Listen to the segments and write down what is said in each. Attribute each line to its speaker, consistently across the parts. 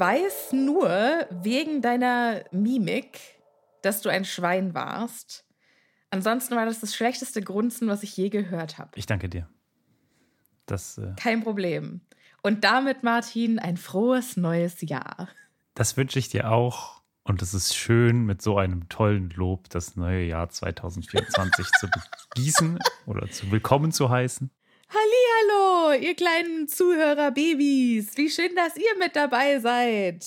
Speaker 1: weiß nur wegen deiner Mimik, dass du ein Schwein warst. Ansonsten war das das schlechteste Grunzen, was ich je gehört habe.
Speaker 2: Ich danke dir. Das, äh,
Speaker 1: Kein Problem. Und damit, Martin, ein frohes neues Jahr.
Speaker 2: das wünsche ich dir auch. Und es ist schön, mit so einem tollen Lob das neue Jahr 2024 zu begießen oder zu willkommen zu heißen.
Speaker 1: Ihr kleinen Zuhörer-Babys. Wie schön, dass ihr mit dabei seid.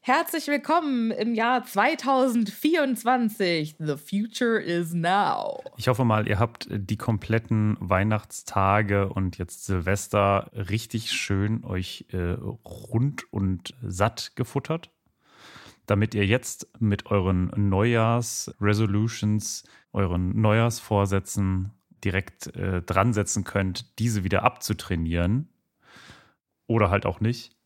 Speaker 1: Herzlich willkommen im Jahr 2024. The future is now.
Speaker 2: Ich hoffe mal, ihr habt die kompletten Weihnachtstage und jetzt Silvester richtig schön euch äh, rund und satt gefuttert, damit ihr jetzt mit euren Neujahrs-Resolutions, euren Neujahrsvorsätzen direkt äh, dran setzen könnt, diese wieder abzutrainieren. Oder halt auch nicht.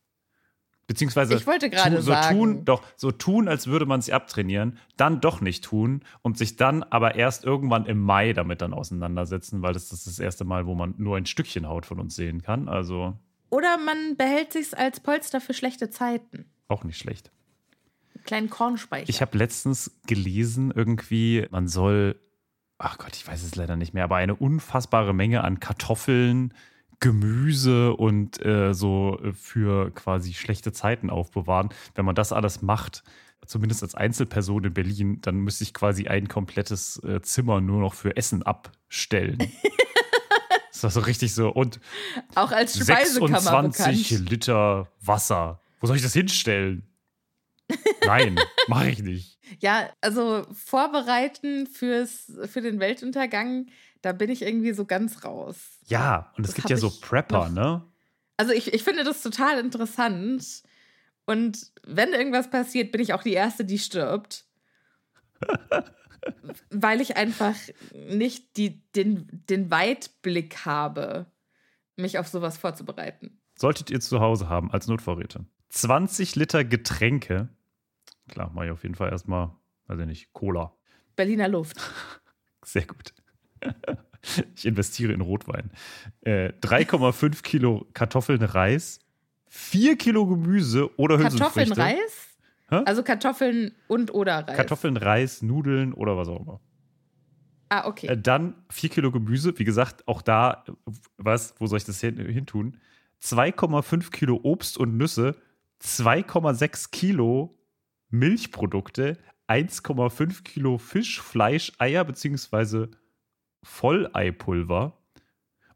Speaker 2: Beziehungsweise
Speaker 1: Ich wollte gerade
Speaker 2: tu, so
Speaker 1: sagen.
Speaker 2: tun, doch so tun, als würde man sie abtrainieren, dann doch nicht tun und sich dann aber erst irgendwann im Mai damit dann auseinandersetzen, weil das, das ist das erste Mal, wo man nur ein Stückchen Haut von uns sehen kann. Also
Speaker 1: Oder man behält sich's als Polster für schlechte Zeiten.
Speaker 2: auch nicht schlecht.
Speaker 1: Einen kleinen Kornspeicher.
Speaker 2: Ich habe letztens gelesen, irgendwie, man soll, ach Gott, ich weiß es leider nicht mehr, aber eine unfassbare Menge an Kartoffeln, Gemüse und äh, so äh, für quasi schlechte Zeiten aufbewahren. Wenn man das alles macht, zumindest als Einzelperson in Berlin, dann müsste ich quasi ein komplettes äh, Zimmer nur noch für Essen abstellen. das war so richtig so. Und
Speaker 1: auch als Speisekammer
Speaker 2: 26
Speaker 1: bekannt.
Speaker 2: Liter Wasser. Wo soll ich das hinstellen? Nein, mache ich nicht.
Speaker 1: Ja, also vorbereiten fürs, für den Weltuntergang, da bin ich irgendwie so ganz raus.
Speaker 2: Ja, und es
Speaker 1: Das
Speaker 2: gibt ja so Prepper,
Speaker 1: noch-
Speaker 2: ne?
Speaker 1: Also ich, ich finde das total interessant. Und wenn irgendwas passiert, bin ich auch die Erste, die stirbt. Weil ich einfach nicht die, den, den Weitblick habe, mich auf sowas vorzubereiten.
Speaker 2: Solltet ihr zu Hause haben als Notvorräte. 20 Liter Getränke. Klar, mache ich auf jeden Fall erstmal, weiß ich nicht, Cola.
Speaker 1: Berliner Luft.
Speaker 2: Sehr gut. Ich investiere in Rotwein. Äh, 3,5 Kilo Kartoffeln, Reis, 4 Kilo Gemüse oder
Speaker 1: Kartoffeln,
Speaker 2: Hülsenfrüchte.
Speaker 1: Reis?
Speaker 2: Hä?
Speaker 1: Also Kartoffeln und oder Reis.
Speaker 2: Kartoffeln, Reis, Nudeln oder was auch immer.
Speaker 1: Ah, okay.
Speaker 2: Äh, dann 4 Kilo Gemüse. Wie gesagt, auch da, was, wo soll ich das hin, hin tun? 2,5 Kilo Obst und Nüsse, 2,6 Kilo Milchprodukte, 1,5 Kilo Fisch, Fleisch, Eier beziehungsweise Volleipulver.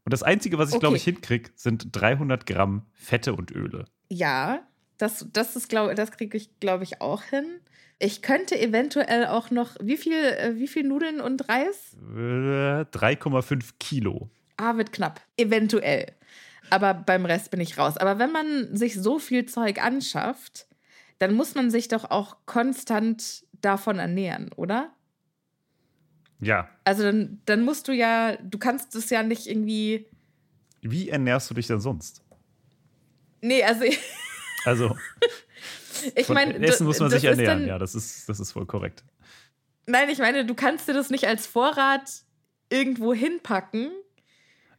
Speaker 2: Und das Einzige, was ich, glaube
Speaker 1: Okay.
Speaker 2: ich, hinkriege, sind 300 Gramm Fette und Öle.
Speaker 1: Ja, das, das ist, glaube das kriege ich, glaube ich, auch hin. Ich könnte eventuell auch noch, wie viel, äh, wie viel Nudeln und Reis?
Speaker 2: Äh, 3,5 Kilo.
Speaker 1: Ah, wird knapp. Eventuell. Aber beim Rest bin ich raus. Aber wenn man sich so viel Zeug anschafft, dann muss man sich doch auch konstant davon ernähren, oder?
Speaker 2: Ja.
Speaker 1: Also dann, dann musst du ja, du kannst es ja nicht irgendwie.
Speaker 2: Wie ernährst du dich denn sonst?
Speaker 1: Nee, also
Speaker 2: Also,
Speaker 1: ich meine.
Speaker 2: Essen muss man sich ernähren.
Speaker 1: dann-
Speaker 2: ja, das ist, das ist voll korrekt.
Speaker 1: Nein, ich meine, du kannst dir das nicht als Vorrat irgendwo hinpacken.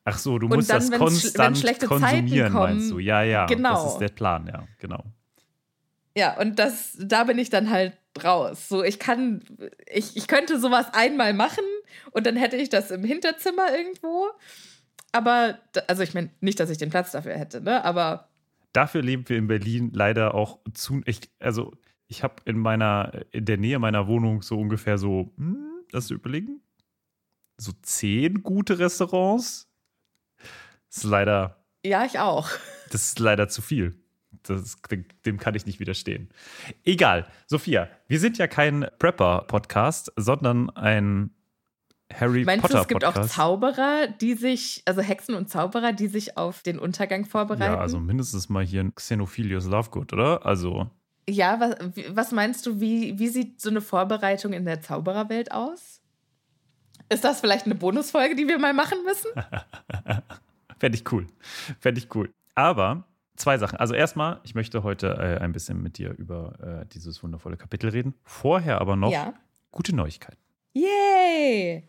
Speaker 2: Ach so, du musst
Speaker 1: dann,
Speaker 2: das konstant konsumieren,
Speaker 1: kommen,
Speaker 2: meinst du? Ja, ja.
Speaker 1: genau.
Speaker 2: Das ist der Plan, ja, genau.
Speaker 1: Ja, und das, da bin ich dann halt raus. So, ich kann, ich, ich könnte sowas einmal machen und dann hätte ich das im Hinterzimmer irgendwo. Aber, also ich meine, nicht, dass ich den Platz dafür hätte, ne? Aber
Speaker 2: Dafür leben wir in Berlin leider auch zu. Ich, also, ich habe in meiner, in der Nähe meiner Wohnung so ungefähr so, hm, das überlegen, so zehn gute Restaurants. Das ist leider,
Speaker 1: ja, ich auch.
Speaker 2: das ist leider zu viel. Das, dem kann ich nicht widerstehen. Egal, Sophia, wir sind ja kein Prepper-Podcast, sondern ein Harry
Speaker 1: Meinst du,
Speaker 2: Potter
Speaker 1: es gibt auch. Zauberer, die sich, also Hexen und Zauberer, die sich auf den Untergang vorbereiten?
Speaker 2: Ja, also mindestens mal hier ein Xenophilius Lovegood, oder? Also,
Speaker 1: Ja, was, was meinst du, wie, wie sieht so eine Vorbereitung in der Zaubererwelt aus? Ist das vielleicht eine Bonusfolge, die wir mal machen müssen?
Speaker 2: fände ich cool. Fände ich cool. Aber zwei Sachen. Also erstmal, ich möchte heute äh, ein bisschen mit dir über äh, dieses wundervolle Kapitel reden. Vorher aber noch
Speaker 1: Ja.
Speaker 2: gute Neuigkeiten.
Speaker 1: Yay!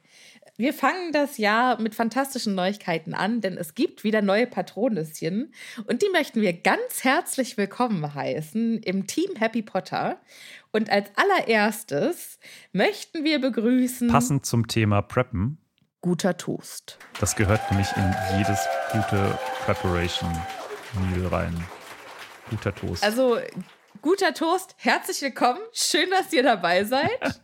Speaker 1: Wir fangen das Jahr mit fantastischen Neuigkeiten an, denn es gibt wieder neue Patronüschen und die möchten wir ganz herzlich willkommen heißen im Team Happy Potter. Und als allererstes möchten wir begrüßen
Speaker 2: Passend zum Thema Preppen.
Speaker 1: guter Toast.
Speaker 2: Das gehört nämlich in jedes gute Preparation Meal rein. Guter Toast.
Speaker 1: Also guter Toast, herzlich willkommen, schön, dass ihr dabei seid.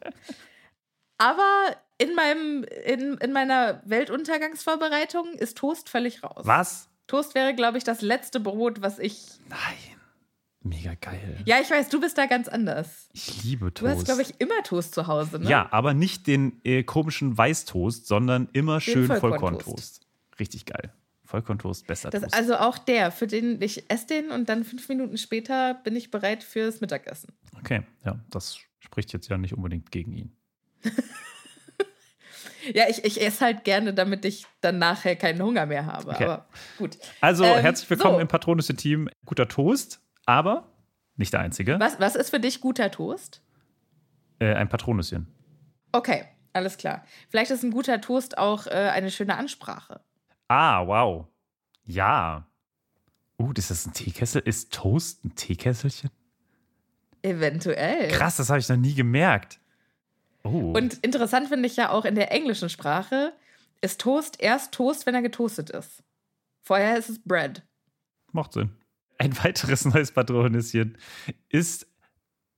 Speaker 1: Aber in, meinem, in, in meiner Weltuntergangsvorbereitung ist Toast völlig raus.
Speaker 2: Was?
Speaker 1: Toast wäre, glaube ich, das letzte Brot, was ich.
Speaker 2: Nein. Mega geil.
Speaker 1: Ja, ich weiß, du bist da ganz anders.
Speaker 2: Ich liebe
Speaker 1: Du
Speaker 2: Toast.
Speaker 1: hast, glaube ich, immer Toast zu Hause, ne?
Speaker 2: Ja, aber nicht den äh, komischen Weißtoast, sondern immer schön
Speaker 1: Vollkorntoast.
Speaker 2: Vollkorntoast. Richtig geil. Vollkorntoast, besser
Speaker 1: Das, also auch der, für den ich esse den und dann fünf Minuten später bin ich bereit fürs Mittagessen.
Speaker 2: Okay, ja, das spricht jetzt ja nicht unbedingt gegen ihn.
Speaker 1: Ja, ich, ich esse halt gerne, damit ich dann nachher keinen Hunger mehr habe.
Speaker 2: Okay.
Speaker 1: Aber gut.
Speaker 2: Also,
Speaker 1: Ähm,
Speaker 2: herzlich willkommen
Speaker 1: so.
Speaker 2: im Patronische-Team. Guter Toast, aber Nicht der einzige.
Speaker 1: Was, was ist für dich guter Toast?
Speaker 2: Äh, ein Patronüschen.
Speaker 1: Okay, alles klar. Vielleicht ist ein guter Toast auch äh, eine schöne Ansprache.
Speaker 2: Ah, wow. Ja. Uh, ist das ein Teekessel? Ist Toast ein Teekesselchen?
Speaker 1: Eventuell.
Speaker 2: Krass, das habe ich noch nie gemerkt. Oh.
Speaker 1: Und interessant finde ich ja auch in der englischen Sprache ist Toast erst Toast, wenn er getoastet ist. Vorher ist es Bread.
Speaker 2: Macht Sinn. Ein weiteres neues Patronüschen ist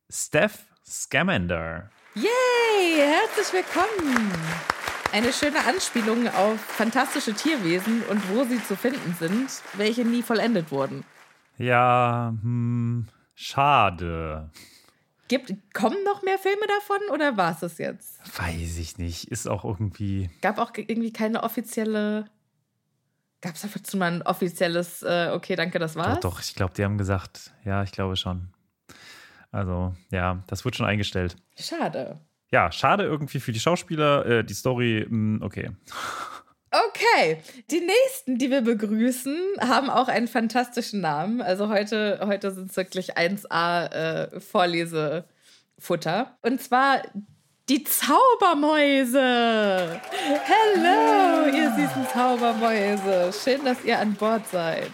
Speaker 2: Steph Scamander.
Speaker 1: Yay! Herzlich willkommen! Eine schöne Anspielung auf fantastische Tierwesen und wo sie zu finden sind, welche nie vollendet wurden.
Speaker 2: Ja, hm, schade.
Speaker 1: Gibt, kommen noch mehr Filme davon oder war es das jetzt?
Speaker 2: Weiß ich nicht. Ist auch irgendwie.
Speaker 1: Gab auch irgendwie keine offizielle. Gab es dazu mal ein offizielles, äh, okay, danke, das war's?
Speaker 2: Doch, doch, ich glaube, die haben gesagt, ja, ich glaube schon. Also, ja, das wird schon eingestellt.
Speaker 1: Schade.
Speaker 2: Ja, schade irgendwie für die Schauspieler. Äh, die Story, mh, okay.
Speaker 1: Okay, die nächsten, die wir begrüßen, haben auch einen fantastischen Namen. Also heute, heute sind es wirklich 1A äh, Vorlesefutter. Und zwar die Zaubermäuse. Hello, ihr süßen Zaubermäuse. Schön, dass ihr an Bord seid.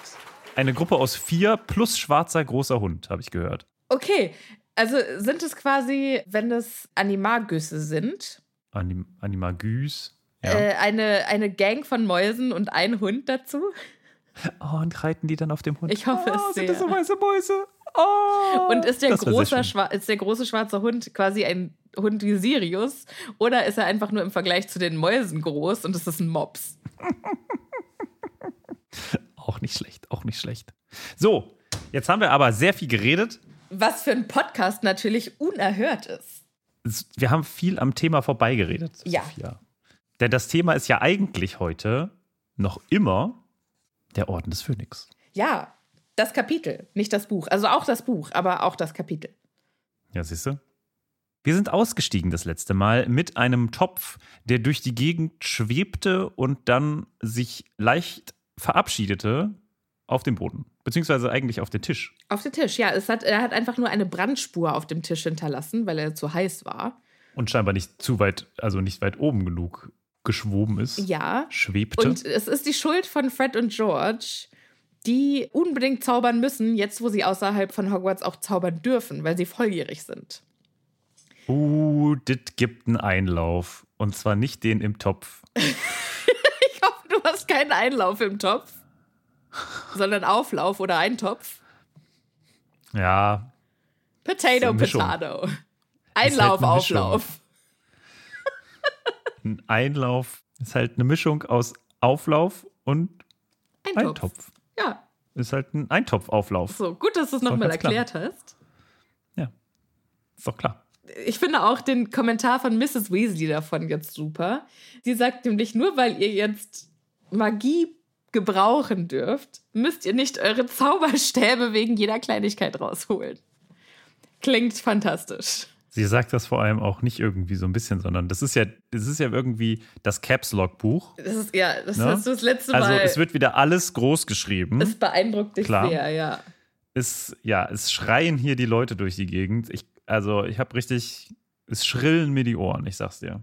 Speaker 2: Eine Gruppe aus vier plus schwarzer großer Hund, habe ich gehört.
Speaker 1: Okay, also sind es quasi, wenn es Animagüsse sind,
Speaker 2: Anim Animagüs. Ja.
Speaker 1: äh, eine, eine Gang von Mäusen und ein Hund dazu?
Speaker 2: oh, und reiten die dann auf dem Hund?
Speaker 1: Ich hoffe
Speaker 2: oh,
Speaker 1: es
Speaker 2: sind
Speaker 1: sehr.
Speaker 2: das so weiße Mäuse? Oh,
Speaker 1: Und ist der,
Speaker 2: das
Speaker 1: große, ist der große schwarze Hund quasi ein Hund wie Sirius? Oder ist er einfach nur im Vergleich zu den Mäusen groß und es ist ein Mops?
Speaker 2: Auch nicht schlecht, auch nicht schlecht. So, jetzt haben wir aber sehr viel geredet.
Speaker 1: Was für ein Podcast natürlich unerhört ist.
Speaker 2: Wir haben viel am Thema vorbeigeredet.
Speaker 1: Ja.
Speaker 2: Sophia. Denn das Thema ist ja eigentlich heute noch immer der Orden des Phönix.
Speaker 1: Ja, das Kapitel, nicht das Buch. Also auch das Buch, aber auch das Kapitel.
Speaker 2: Ja, siehst du? Wir sind ausgestiegen das letzte Mal mit einem Topf, der durch die Gegend schwebte und dann sich leicht verabschiedete auf dem Boden. Beziehungsweise eigentlich auf den Tisch.
Speaker 1: Auf den Tisch, ja. Es hat, er hat einfach nur eine Brandspur auf dem Tisch hinterlassen, weil er zu heiß war.
Speaker 2: Und scheinbar nicht zu weit, also nicht weit oben genug geschwoben ist.
Speaker 1: Ja.
Speaker 2: Schwebte.
Speaker 1: Und es ist die Schuld von Fred und George, die unbedingt zaubern müssen, jetzt wo sie außerhalb von Hogwarts auch zaubern dürfen, weil sie volljährig sind.
Speaker 2: Uh, dit gibt einen Einlauf. Und zwar nicht den im Topf.
Speaker 1: Ich hoffe, du hast keinen Einlauf im Topf, sondern Auflauf oder Eintopf.
Speaker 2: Ja,
Speaker 1: Potato. Potato.
Speaker 2: halt
Speaker 1: Einlauf,
Speaker 2: Mischung.
Speaker 1: Auflauf.
Speaker 2: ein Einlauf ist halt eine Mischung aus Auflauf und
Speaker 1: Eintopf.
Speaker 2: Eintopf.
Speaker 1: Ja,
Speaker 2: Ist halt ein Eintopfauflauf.
Speaker 1: so gut, dass du es nochmal
Speaker 2: klar.
Speaker 1: erklärt hast.
Speaker 2: Ja. Ist doch klar.
Speaker 1: Ich finde auch den Kommentar von Mrs. Weasley davon jetzt super. Sie sagt nämlich, nur weil ihr jetzt Magie gebrauchen dürft, müsst ihr nicht eure Zauberstäbe wegen jeder Kleinigkeit rausholen. Klingt fantastisch.
Speaker 2: Sie sagt das vor allem auch nicht irgendwie so ein bisschen, sondern das ist ja, das ist ja irgendwie das Caps Lock Buch.
Speaker 1: Das ist, ja, das
Speaker 2: Ne?
Speaker 1: hast du das letzte
Speaker 2: Also
Speaker 1: Mal.
Speaker 2: es wird wieder alles groß geschrieben.
Speaker 1: es beeindruckt dich
Speaker 2: Klar.
Speaker 1: sehr, ja.
Speaker 2: Es, ja, es schreien hier die Leute durch die Gegend. Ich, also ich habe richtig, es schrillen mir die Ohren, ich sag's dir.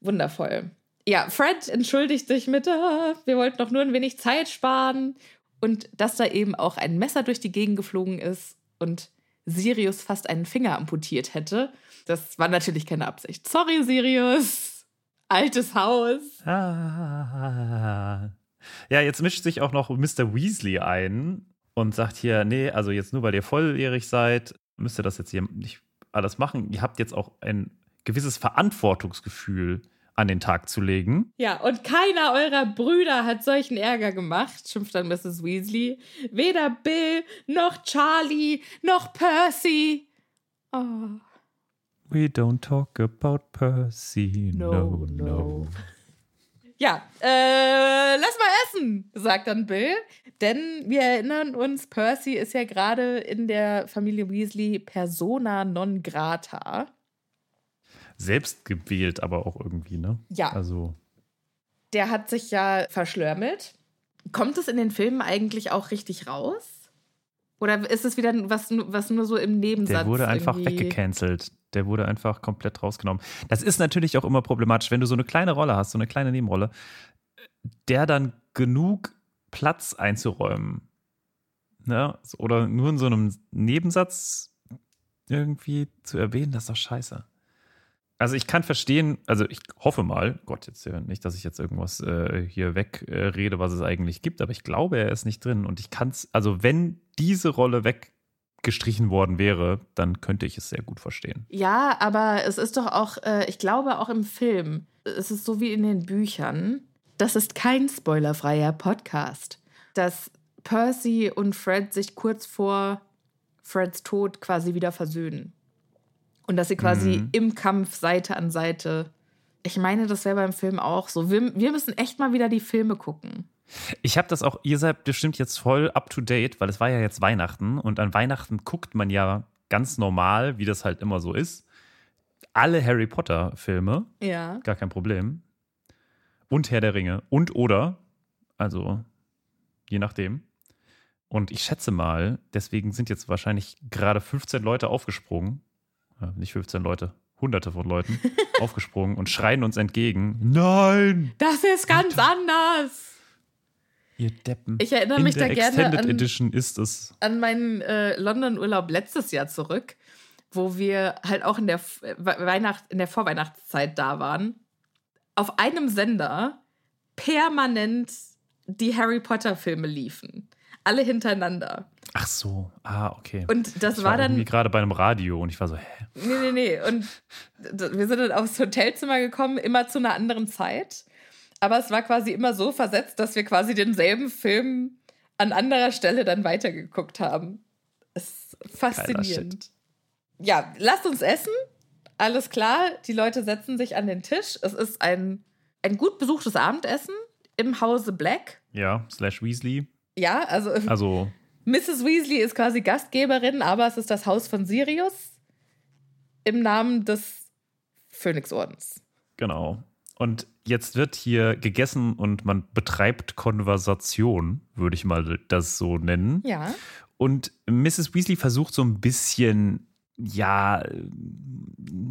Speaker 1: Wundervoll. Ja, Fred entschuldigt sich mit, ah, wir wollten doch nur ein wenig Zeit sparen. Und dass da eben auch ein Messer durch die Gegend geflogen ist und Sirius fast einen Finger amputiert hätte. Das war natürlich keine Absicht. Sorry, Sirius. Altes Haus.
Speaker 2: Ah. Ja, jetzt mischt sich auch noch Mr. Weasley ein und sagt hier, nee, also jetzt nur weil ihr volljährig seid, müsst ihr das jetzt hier nicht alles machen. Ihr habt jetzt auch ein gewisses Verantwortungsgefühl an den Tag zu legen.
Speaker 1: Ja, und keiner eurer Brüder hat solchen Ärger gemacht, schimpft dann Mrs. Weasley. Weder Bill, noch Charlie, noch Percy. Oh.
Speaker 2: We don't talk about Percy, no,
Speaker 1: No,
Speaker 2: no.
Speaker 1: Ja, äh, lass mal essen, sagt dann Bill. Denn wir erinnern uns, Percy ist ja gerade in der Familie Weasley persona non grata.
Speaker 2: Selbst gewählt, aber auch irgendwie, ne?
Speaker 1: Ja.
Speaker 2: Also,
Speaker 1: Der hat sich ja verschlörmelt. Kommt es in den Filmen eigentlich auch richtig raus? Oder ist es wieder was, was nur so im Nebensatz?
Speaker 2: Der wurde einfach
Speaker 1: irgendwie-
Speaker 2: weggecancelt. Der wurde einfach komplett rausgenommen. Das ist natürlich auch immer problematisch, wenn du so eine kleine Rolle hast, so eine kleine Nebenrolle, der dann genug Platz einzuräumen. Ne? Oder nur in so einem Nebensatz irgendwie zu erwähnen, das ist doch scheiße. Also ich kann verstehen, also ich hoffe mal, Gott, jetzt nicht, dass ich jetzt irgendwas äh, hier wegrede, äh, was es eigentlich gibt, aber ich glaube, er ist nicht drin. Und ich kann es, also wenn diese Rolle weggestrichen worden wäre, dann könnte ich es sehr gut verstehen.
Speaker 1: Ja, aber es ist doch auch, äh, ich glaube auch im Film, es ist so wie in den Büchern, das ist kein spoilerfreier Podcast, dass Percy und Fred sich kurz vor Freds Tod quasi wieder versöhnen. Und dass sie quasi
Speaker 2: Mhm.
Speaker 1: im Kampf Seite an Seite. Ich meine, das wäre beim Film auch so. Wir, wir müssen echt mal wieder die Filme gucken.
Speaker 2: Ich habe das auch, ihr seid bestimmt jetzt voll up to date, weil es war ja jetzt Weihnachten und an Weihnachten guckt man ja ganz normal, wie das halt immer so ist, alle Harry Potter Filme,
Speaker 1: Ja.
Speaker 2: gar kein Problem. Und Herr der Ringe und oder, also je nachdem. Und ich schätze mal, deswegen sind jetzt wahrscheinlich gerade 15 Leute aufgesprungen, nicht 15 Leute, hunderte von Leuten aufgesprungen und schreien uns entgegen, nein,
Speaker 1: Das ist ganz anders.
Speaker 2: ihr Deppen.
Speaker 1: Ich erinnere
Speaker 2: In
Speaker 1: mich
Speaker 2: der
Speaker 1: da gerne
Speaker 2: Extended
Speaker 1: an-
Speaker 2: Edition ist es.
Speaker 1: an meinen äh, London-Urlaub letztes Jahr zurück, wo wir halt auch in der, äh, Weihnacht, in der Vorweihnachtszeit da waren. Auf einem Sender permanent die Harry Potter-Filme liefen. Alle hintereinander.
Speaker 2: Ach so, ah, okay.
Speaker 1: Und das
Speaker 2: ich
Speaker 1: war
Speaker 2: war
Speaker 1: dann.
Speaker 2: irgendwie gerade bei einem Radio und ich war so, hä?
Speaker 1: Nee, nee, nee. Und wir sind dann aufs Hotelzimmer gekommen, immer zu einer anderen Zeit. Aber es war quasi immer so versetzt, dass wir quasi denselben Film an anderer Stelle dann weitergeguckt haben. Es ist faszinierend. Ja, lasst uns essen. Alles klar, die Leute setzen sich an den Tisch. Es ist ein, ein gut besuchtes Abendessen im Hause Black.
Speaker 2: Ja, slash Weasley.
Speaker 1: Ja, also
Speaker 2: Also,
Speaker 1: Mrs. Weasley ist quasi Gastgeberin, aber es ist das Haus von Sirius im Namen des Phönixordens.
Speaker 2: genau. Und jetzt wird hier gegessen und man betreibt Konversation, würde ich mal das so nennen.
Speaker 1: Ja.
Speaker 2: Und Mrs. Weasley versucht so ein bisschen, ja,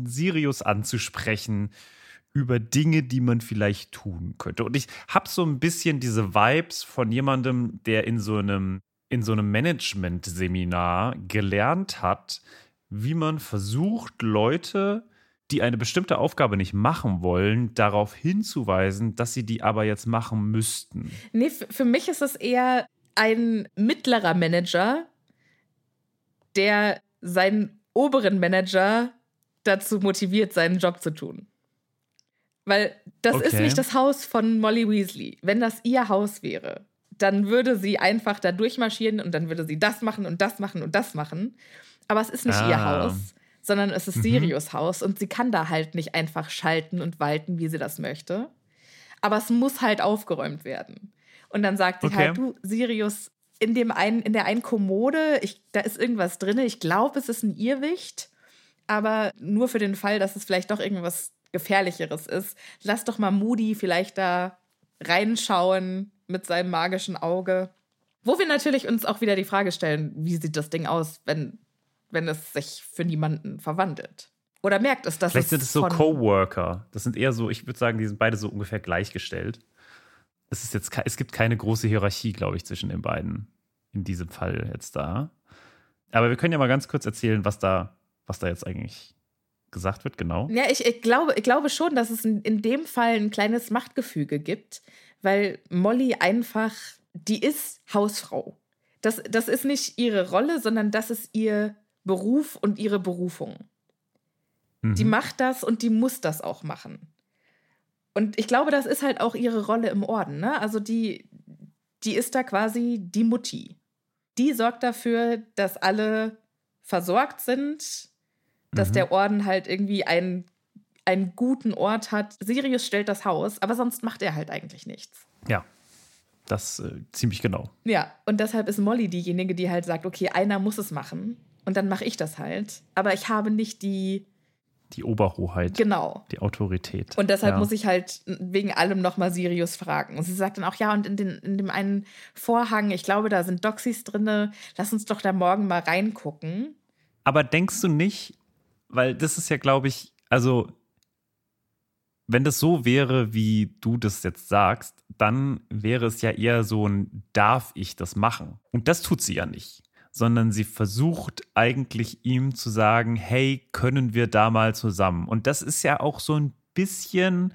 Speaker 2: Sirius anzusprechen über Dinge, die man vielleicht tun könnte. Und ich habe so ein bisschen diese Vibes von jemandem, der in so einem, in so einem Management-Seminar gelernt hat, wie man versucht, Leute, die eine bestimmte Aufgabe nicht machen wollen, darauf hinzuweisen, dass sie die aber jetzt machen müssten.
Speaker 1: Nee, für mich ist es eher ein mittlerer Manager, der seinen oberen Manager dazu motiviert, seinen Job zu tun. Weil das ist
Speaker 2: Okay.
Speaker 1: nicht das Haus von Molly Weasley. Wenn das ihr Haus wäre, dann würde sie einfach da durchmarschieren und dann würde sie das machen und das machen und das machen. Aber es ist nicht ihr
Speaker 2: Ah.
Speaker 1: Haus, sondern es ist
Speaker 2: Mhm.
Speaker 1: Sirius Haus und sie kann da halt nicht einfach schalten und walten, wie sie das möchte. Aber es muss halt aufgeräumt werden. Und dann sagt sie
Speaker 2: Okay.
Speaker 1: halt, du, Sirius, in, dem einen, in der einen Kommode, ich, da ist irgendwas drin. Ich glaube, es ist ein Irrwicht. Aber nur für den Fall, dass es vielleicht doch irgendwas Gefährlicheres ist, lass doch mal Moody vielleicht da reinschauen mit seinem magischen Auge. Wo wir natürlich uns auch wieder die Frage stellen, wie sieht das Ding aus, wenn, wenn es sich für niemanden verwandelt? Oder merkt es, dass
Speaker 2: Vielleicht
Speaker 1: es
Speaker 2: sind es so Coworker. Das sind eher so, ich würde sagen, die sind beide so ungefähr gleichgestellt. Es, ist jetzt, es gibt keine große Hierarchie, glaube ich, zwischen den beiden in diesem Fall jetzt da. Aber wir können ja mal ganz kurz erzählen, was da, was da jetzt eigentlich gesagt wird, genau.
Speaker 1: Ja, ich, ich, glaube, ich glaube schon, dass es in, in dem Fall ein kleines Machtgefüge gibt, weil Molly einfach, die ist Hausfrau. Das, das ist nicht ihre Rolle, sondern das ist ihr Beruf und ihre Berufung. Die
Speaker 2: Mhm.
Speaker 1: macht das und die muss das auch machen. Und ich glaube, das ist halt auch ihre Rolle im Orden. Ne? Also die, die ist da quasi die Mutti. Die sorgt dafür, dass alle versorgt sind, dass
Speaker 2: Mhm.
Speaker 1: der Orden halt irgendwie einen, einen guten Ort hat. Sirius stellt das Haus, aber sonst macht er halt eigentlich nichts.
Speaker 2: Ja, das äh, ziemlich genau.
Speaker 1: Ja, und deshalb ist Molly diejenige, die halt sagt, okay, einer muss es machen und dann mache ich das halt. Aber ich habe nicht die,
Speaker 2: Die Oberhoheit.
Speaker 1: Genau.
Speaker 2: Die Autorität.
Speaker 1: Und deshalb
Speaker 2: ja.
Speaker 1: muss ich halt wegen allem nochmal Sirius fragen. Und sie sagt dann auch, ja, und in, den, in dem einen Vorhang, ich glaube, da sind Doxys drinne, lass uns doch da morgen mal reingucken.
Speaker 2: Aber denkst du nicht, weil das ist ja, glaube ich, also wenn das so wäre, wie du das jetzt sagst, dann wäre es ja eher so ein, darf ich das machen? Und das tut sie ja nicht, sondern sie versucht eigentlich ihm zu sagen, hey, können wir da mal zusammen? Und das ist ja auch so ein bisschen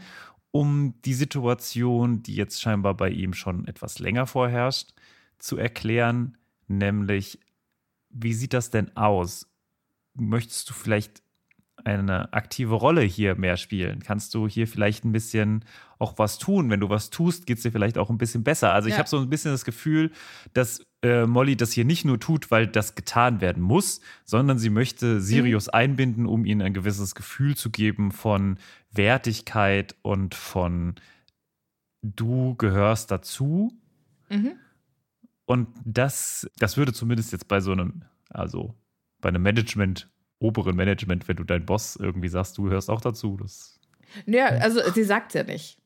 Speaker 2: um die Situation, die jetzt scheinbar bei ihm schon etwas länger vorherrscht, zu erklären, nämlich, wie sieht das denn aus? Möchtest du vielleicht eine aktive Rolle hier mehr spielen? Kannst du hier vielleicht ein bisschen auch was tun? Wenn du was tust, geht es dir vielleicht auch ein bisschen besser. Also ich
Speaker 1: Ja.
Speaker 2: habe so ein bisschen das Gefühl, dass äh, Molly das hier nicht nur tut, weil das getan werden muss, sondern sie möchte Sirius einbinden, um ihnen ein gewisses Gefühl zu geben von Wertigkeit und von du gehörst dazu.
Speaker 1: Mhm.
Speaker 2: Und das, das würde zumindest jetzt bei so einem, also bei einem Management, oberen Management, wenn du dein Boss irgendwie sagst, du gehörst auch dazu, das
Speaker 1: Ja, also sie sagt ja nicht.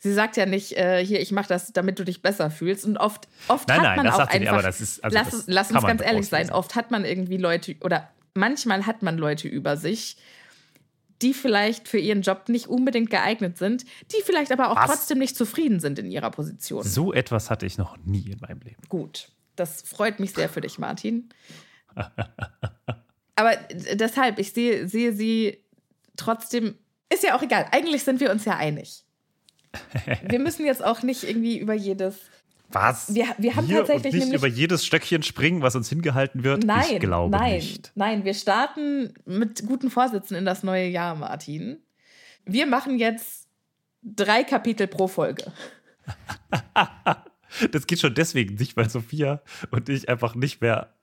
Speaker 1: Sie sagt ja nicht, äh, hier, ich mache das, damit du dich besser fühlst. Und oft, oft
Speaker 2: Nein,
Speaker 1: hat
Speaker 2: nein,
Speaker 1: man
Speaker 2: das
Speaker 1: auch
Speaker 2: sagt sie
Speaker 1: einfach.
Speaker 2: nicht, aber das ist- also
Speaker 1: lass,
Speaker 2: das
Speaker 1: lass uns ganz ehrlich sein. Oft hat man irgendwie Leute oder manchmal hat man Leute über sich, die vielleicht für ihren Job nicht unbedingt geeignet sind, die vielleicht aber auch
Speaker 2: Was?
Speaker 1: trotzdem nicht zufrieden sind in ihrer Position.
Speaker 2: so etwas hatte ich noch nie in meinem Leben.
Speaker 1: Gut, das freut mich sehr für dich, Martin. Aber d- deshalb, ich sehe, sehe sie trotzdem, ist ja auch egal. Eigentlich sind wir uns ja einig. Wir müssen jetzt auch nicht irgendwie über jedes.
Speaker 2: Was?
Speaker 1: Wir- wir haben
Speaker 2: Hier
Speaker 1: tatsächlich
Speaker 2: und nicht über jedes Stöckchen springen, was uns hingehalten wird?
Speaker 1: Nein,
Speaker 2: ich glaube
Speaker 1: nein,
Speaker 2: nicht.
Speaker 1: nein. Wir starten mit guten Vorsätzen in das neue Jahr, Martin. Wir machen jetzt drei Kapitel pro Folge.
Speaker 2: Das geht schon deswegen nicht, weil Sophia und ich einfach nicht mehr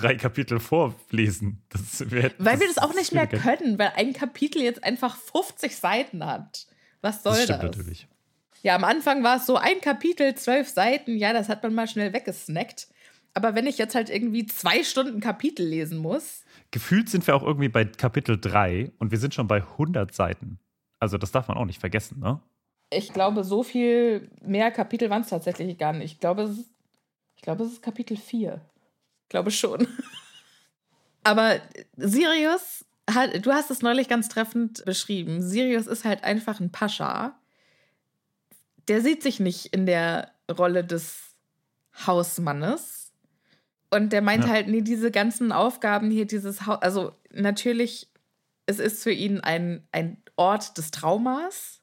Speaker 2: drei Kapitel vorlesen. Das wär,
Speaker 1: Weil wir das auch nicht mehr können, weil ein Kapitel jetzt einfach 50 Seiten hat. Was soll
Speaker 2: Das
Speaker 1: das?
Speaker 2: stimmt natürlich.
Speaker 1: Ja, am Anfang war es so ein Kapitel, zwölf Seiten. Ja, das hat man mal schnell weggesnackt. Aber wenn ich jetzt halt irgendwie zwei Stunden Kapitel lesen muss,
Speaker 2: Gefühlt sind wir auch irgendwie bei Kapitel 3 und wir sind schon bei 100 Seiten. Also das darf man auch nicht vergessen, ne?
Speaker 1: ich glaube, so viel mehr Kapitel waren es tatsächlich gar nicht. Ich glaube, es ist, ich glaube, es ist Kapitel 4. Glaube schon. Aber Sirius, hat, du hast es neulich ganz treffend beschrieben. Sirius ist halt einfach ein Pascha. Der sieht sich nicht in der Rolle des Hausmannes. Und der meint
Speaker 2: Ja.
Speaker 1: halt, nee, diese ganzen Aufgaben hier, dieses Haus, also natürlich, es ist für ihn ein, ein Ort des Traumas.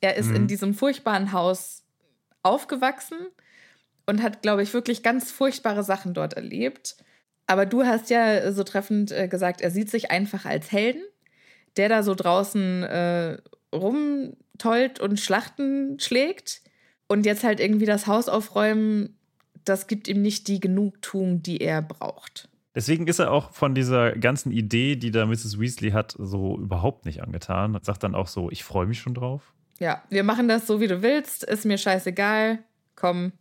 Speaker 1: Er ist in
Speaker 2: Mhm.
Speaker 1: diesem furchtbaren Haus aufgewachsen und hat, glaube ich, wirklich ganz furchtbare Sachen dort erlebt. Aber du hast ja so treffend äh, gesagt, er sieht sich einfach als Helden, der da so draußen äh, rumtollt und Schlachten schlägt und jetzt halt irgendwie das Haus aufräumen, das gibt ihm nicht die Genugtuung, die er braucht.
Speaker 2: Deswegen ist er auch von dieser ganzen Idee, die da Mrs. Weasley hat, so überhaupt nicht angetan. Und sagt dann auch so, ich freue mich schon drauf.
Speaker 1: Ja, wir machen das so, wie du willst, ist mir scheißegal, komm.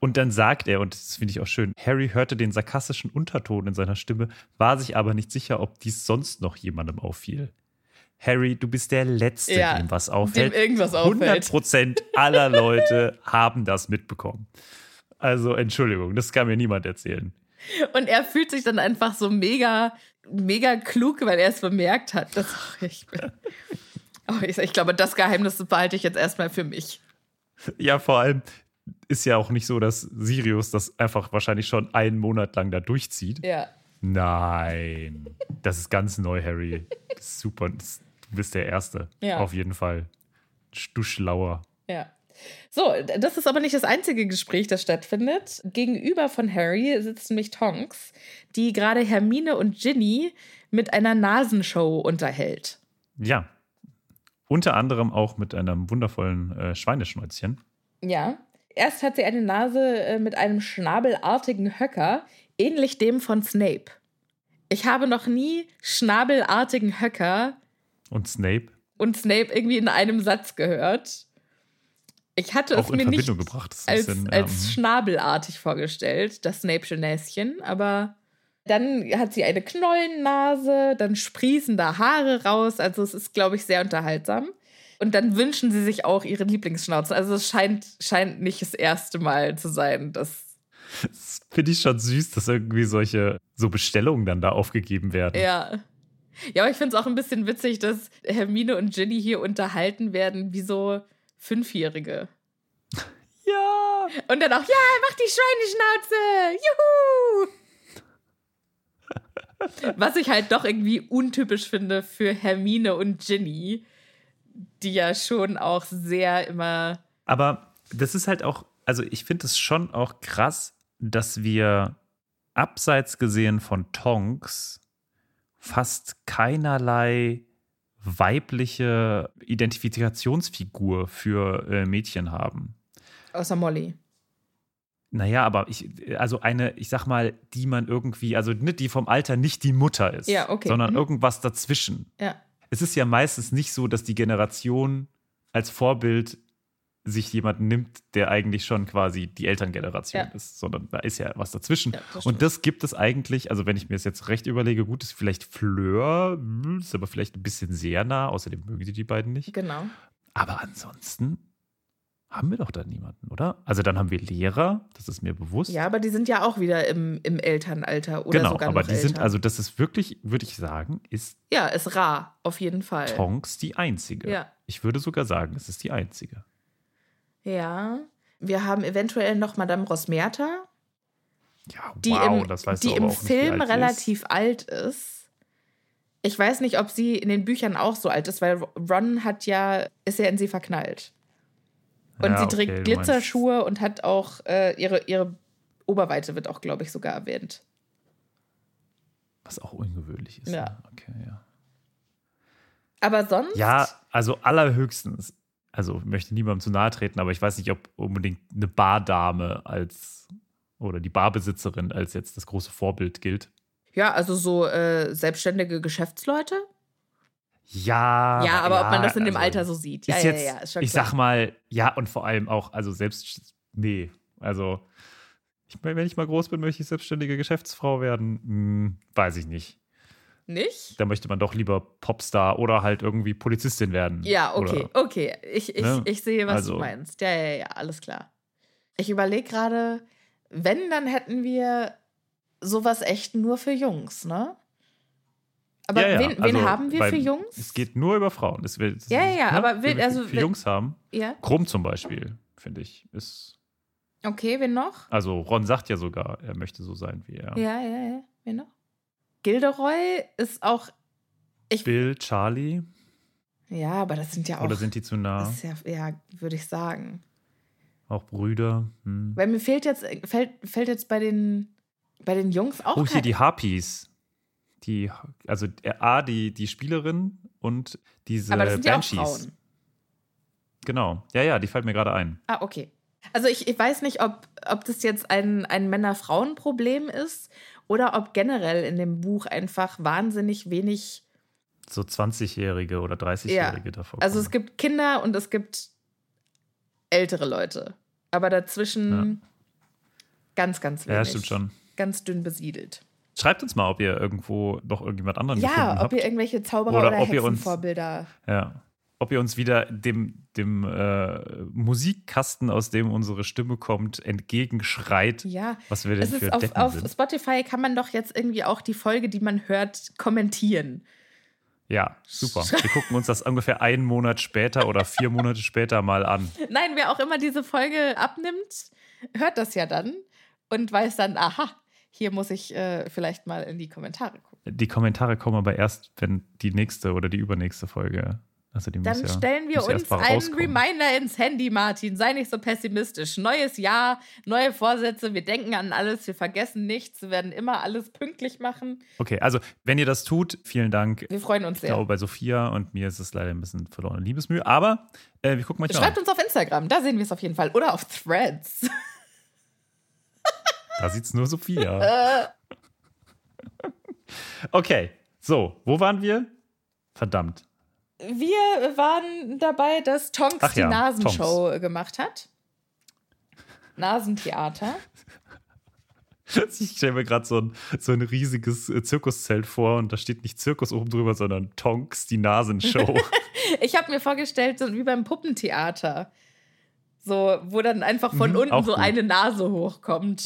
Speaker 2: Und dann sagt er, und das finde ich auch schön, Harry hörte den sarkastischen Unterton in seiner Stimme, war sich aber nicht sicher, ob dies sonst noch jemandem auffiel. Harry, du bist der Letzte,
Speaker 1: Ja,
Speaker 2: dem was auffällt.
Speaker 1: dem irgendwas auffällt.
Speaker 2: 100 Prozent aller Leute haben das mitbekommen. Also, Entschuldigung, das kann mir niemand erzählen.
Speaker 1: Und er fühlt sich dann einfach so mega, mega klug, weil er es bemerkt hat. Das, ich, bin, oh, ich, ich glaube, das Geheimnis behalte ich jetzt erstmal für mich.
Speaker 2: Ja, vor allem ist ja auch nicht so, dass Sirius das einfach wahrscheinlich schon einen Monat lang da durchzieht.
Speaker 1: Ja.
Speaker 2: Nein, das ist ganz neu, Harry. Super. Du bist der Erste.
Speaker 1: Ja.
Speaker 2: Auf jeden Fall. Du schlauer.
Speaker 1: Ja. So, das ist aber nicht das einzige Gespräch, das stattfindet. Gegenüber von Harry sitzt nämlich Tonks, die gerade Hermine und Ginny mit einer Nasenshow unterhält.
Speaker 2: Ja. Unter anderem auch mit einem wundervollen äh, Schweineschnäuzchen.
Speaker 1: Ja. Erst hat sie eine Nase äh, mit einem schnabelartigen Höcker, ähnlich dem von Snape. Ich habe noch nie schnabelartigen Höcker
Speaker 2: Und Snape
Speaker 1: und Snape irgendwie in einem Satz gehört. Ich hatte
Speaker 2: auch
Speaker 1: es mir nicht
Speaker 2: gebracht.
Speaker 1: Als,
Speaker 2: bisschen,
Speaker 1: als
Speaker 2: ähm,
Speaker 1: schnabelartig vorgestellt, das Snape'sche Näschen, aber Dann hat sie eine Knollennase, dann sprießen da Haare raus. Also es ist, glaube ich, sehr unterhaltsam. Und dann wünschen sie sich auch ihre Lieblingsschnauze. Also es scheint, scheint nicht das erste Mal zu sein, dass.
Speaker 2: Das finde ich schon süß, dass irgendwie solche so Bestellungen dann da aufgegeben werden.
Speaker 1: Ja. Ja, aber ich finde es auch ein bisschen witzig, dass Hermine und Ginny hier unterhalten werden wie so Fünfjährige.
Speaker 2: Ja.
Speaker 1: Und dann auch, ja, mach die Schweineschnauze! Juhu! Was ich halt doch irgendwie untypisch finde für Hermine und Ginny, die ja schon auch sehr immer.
Speaker 2: Aber das ist halt auch, also ich finde es schon auch krass, dass wir abseits gesehen von Tonks fast keinerlei weibliche Identifikationsfigur für äh, Mädchen haben.
Speaker 1: Außer Molly.
Speaker 2: Naja, aber ich, also eine, ich sag mal, die man irgendwie, also nicht die vom Alter nicht die Mutter ist,
Speaker 1: Ja, okay.
Speaker 2: sondern
Speaker 1: Mhm.
Speaker 2: irgendwas dazwischen.
Speaker 1: Ja.
Speaker 2: Es ist ja meistens nicht so, dass die Generation als Vorbild sich jemanden nimmt, der eigentlich schon quasi die Elterngeneration
Speaker 1: Ja.
Speaker 2: ist, sondern da ist ja was dazwischen.
Speaker 1: Ja, das
Speaker 2: Und das gibt es eigentlich, also wenn ich mir das jetzt recht überlege, gut, ist vielleicht Fleur, hm, ist aber vielleicht ein bisschen sehr nah, außerdem mögen sie die beiden nicht.
Speaker 1: Genau.
Speaker 2: Aber ansonsten haben wir doch da niemanden, oder? Also dann haben wir Lehrer, das ist mir bewusst.
Speaker 1: Ja, aber die sind ja auch wieder im, im Elternalter oder
Speaker 2: genau,
Speaker 1: sogar
Speaker 2: aber die sind,
Speaker 1: älter.
Speaker 2: also das ist wirklich, würde ich sagen, ist
Speaker 1: Ja, ist rar, auf jeden Fall.
Speaker 2: Tonks die einzige.
Speaker 1: Ja.
Speaker 2: Ich würde sogar sagen, es ist die einzige.
Speaker 1: Ja. Wir haben eventuell noch Madame Rosmerta,
Speaker 2: Ja,
Speaker 1: die
Speaker 2: wow,
Speaker 1: im,
Speaker 2: das weißt
Speaker 1: die im Film
Speaker 2: alt
Speaker 1: relativ alt ist. Ich weiß nicht, ob sie in den Büchern auch so alt ist, weil Ron hat ja, ist ja in sie verknallt. Und
Speaker 2: Ja,
Speaker 1: sie
Speaker 2: okay,
Speaker 1: trägt
Speaker 2: meinst-
Speaker 1: Glitzerschuhe und hat auch äh, ihre, ihre Oberweite wird auch, glaube ich, sogar erwähnt.
Speaker 2: Was auch ungewöhnlich ist.
Speaker 1: Ja.
Speaker 2: Ne? Okay, ja.
Speaker 1: Aber sonst?
Speaker 2: Ja, also allerhöchstens. Also möchte niemandem zu nahe treten, aber ich weiß nicht, ob unbedingt eine Bardame als oder die Barbesitzerin als jetzt das große Vorbild gilt.
Speaker 1: Ja, also so äh, selbstständige Geschäftsleute.
Speaker 2: Ja.
Speaker 1: ja, aber ob man das in dem
Speaker 2: also
Speaker 1: Alter so sieht. Ja,
Speaker 2: ist
Speaker 1: ja,
Speaker 2: jetzt,
Speaker 1: ja, ist schon
Speaker 2: ich
Speaker 1: klar.
Speaker 2: sag mal, ja, und vor allem auch, also selbst, nee, also, ich, wenn ich mal groß bin, möchte ich selbstständige Geschäftsfrau werden. Hm, weiß ich nicht.
Speaker 1: Nicht?
Speaker 2: Da möchte man doch lieber Popstar oder halt irgendwie Polizistin werden.
Speaker 1: Ja, okay,
Speaker 2: Oder,
Speaker 1: okay. Ich, ich,
Speaker 2: Ne?
Speaker 1: ich sehe, was
Speaker 2: Also-
Speaker 1: du meinst. Ja, ja, ja, alles klar. Ich überlege gerade, wenn, dann hätten wir sowas echt nur für Jungs, ne? Aber
Speaker 2: ja, ja,
Speaker 1: wen, wen
Speaker 2: also,
Speaker 1: haben wir für Jungs?
Speaker 2: Es geht nur über Frauen. Das will, das
Speaker 1: Ja, ja, aber
Speaker 2: wen
Speaker 1: will-
Speaker 2: wir
Speaker 1: also
Speaker 2: für Jungs haben.
Speaker 1: ja,
Speaker 2: Krumm zum Beispiel, finde ich, ist.
Speaker 1: okay, wen noch?
Speaker 2: Also Ron sagt ja sogar, er möchte so sein wie er.
Speaker 1: Ja, ja, ja, wen noch? Gilderoy ist auch, ich,
Speaker 2: Bill, Charlie,
Speaker 1: ja, aber das sind ja auch,
Speaker 2: oder sind die zu nah?
Speaker 1: ist ja, ja, würde ich sagen.
Speaker 2: Auch Brüder. Hm.
Speaker 1: Weil mir fehlt jetzt, fällt, fällt jetzt bei den, bei den Jungs auch
Speaker 2: Oh, hier die Harpies. Die, also äh, A, die, die Spielerin und diese
Speaker 1: aber das sind ja auch
Speaker 2: Banshees.
Speaker 1: Frauen.
Speaker 2: Genau. Ja, ja, die fällt mir gerade ein.
Speaker 1: Ah, okay. Also ich, ich weiß nicht, ob, ob das jetzt ein, ein Männer-Frauen-Problem ist oder ob generell in dem Buch einfach wahnsinnig wenig.
Speaker 2: So 20-Jährige oder 30-Jährige davor.
Speaker 1: Also es gibt Kinder und es gibt ältere Leute. Aber dazwischen ganz, ganz wenig.
Speaker 2: Ja, stimmt schon.
Speaker 1: Ganz dünn besiedelt.
Speaker 2: Schreibt uns mal, ob ihr irgendwo noch irgendjemand anderen gefunden
Speaker 1: Ja, ob
Speaker 2: habt.
Speaker 1: ihr irgendwelche Zauberer
Speaker 2: Oder
Speaker 1: oder,
Speaker 2: ob ihr uns-
Speaker 1: Hexenvorbilder.
Speaker 2: Ja. Ob ihr uns wieder dem, dem äh, Musikkasten, aus dem unsere Stimme kommt, entgegenschreit,
Speaker 1: Ja.
Speaker 2: was wir denn
Speaker 1: Es
Speaker 2: für
Speaker 1: auf,
Speaker 2: Deppen
Speaker 1: auf
Speaker 2: sind.
Speaker 1: Spotify kann man doch jetzt irgendwie auch die Folge, die man hört, kommentieren.
Speaker 2: Ja, super. Wir gucken uns das ungefähr einen Monat später oder vier Monate später mal an.
Speaker 1: Nein, wer auch immer diese Folge abnimmt, hört das ja dann und weiß dann, aha, hier muss ich äh, vielleicht mal in die Kommentare gucken.
Speaker 2: Die Kommentare kommen aber erst, wenn die nächste oder die übernächste Folge. Also die
Speaker 1: Dann
Speaker 2: ja,
Speaker 1: stellen wir uns einen
Speaker 2: rauskommen.
Speaker 1: Reminder ins Handy, Martin. Sei nicht so pessimistisch. Neues Jahr, neue Vorsätze. Wir denken an alles, wir vergessen nichts. Wir werden immer alles pünktlich machen.
Speaker 2: Okay, also wenn ihr das tut, vielen Dank.
Speaker 1: Wir freuen uns
Speaker 2: Ich
Speaker 1: sehr.
Speaker 2: glaube, bei Sophia und mir ist es leider ein bisschen verlorene Liebesmühe, aber äh, wir gucken mal
Speaker 1: Schreibt uns auf Instagram, da sehen wir es auf jeden Fall. Oder auf Threads.
Speaker 2: Da sieht's nur Sophia. okay, so, wo waren wir? Verdammt.
Speaker 1: Wir waren dabei, dass Tonks
Speaker 2: Ach
Speaker 1: die
Speaker 2: ja,
Speaker 1: Nasenshow gemacht hat. Nasentheater.
Speaker 2: Ich stelle mir gerade so ein, so ein riesiges äh, Zirkuszelt vor und da steht nicht Zirkus oben drüber, sondern Tonks, die Nasenshow.
Speaker 1: ich habe mir vorgestellt, so wie beim Puppentheater. So, wo dann einfach von
Speaker 2: Mhm,
Speaker 1: unten so
Speaker 2: gut.
Speaker 1: eine Nase hochkommt.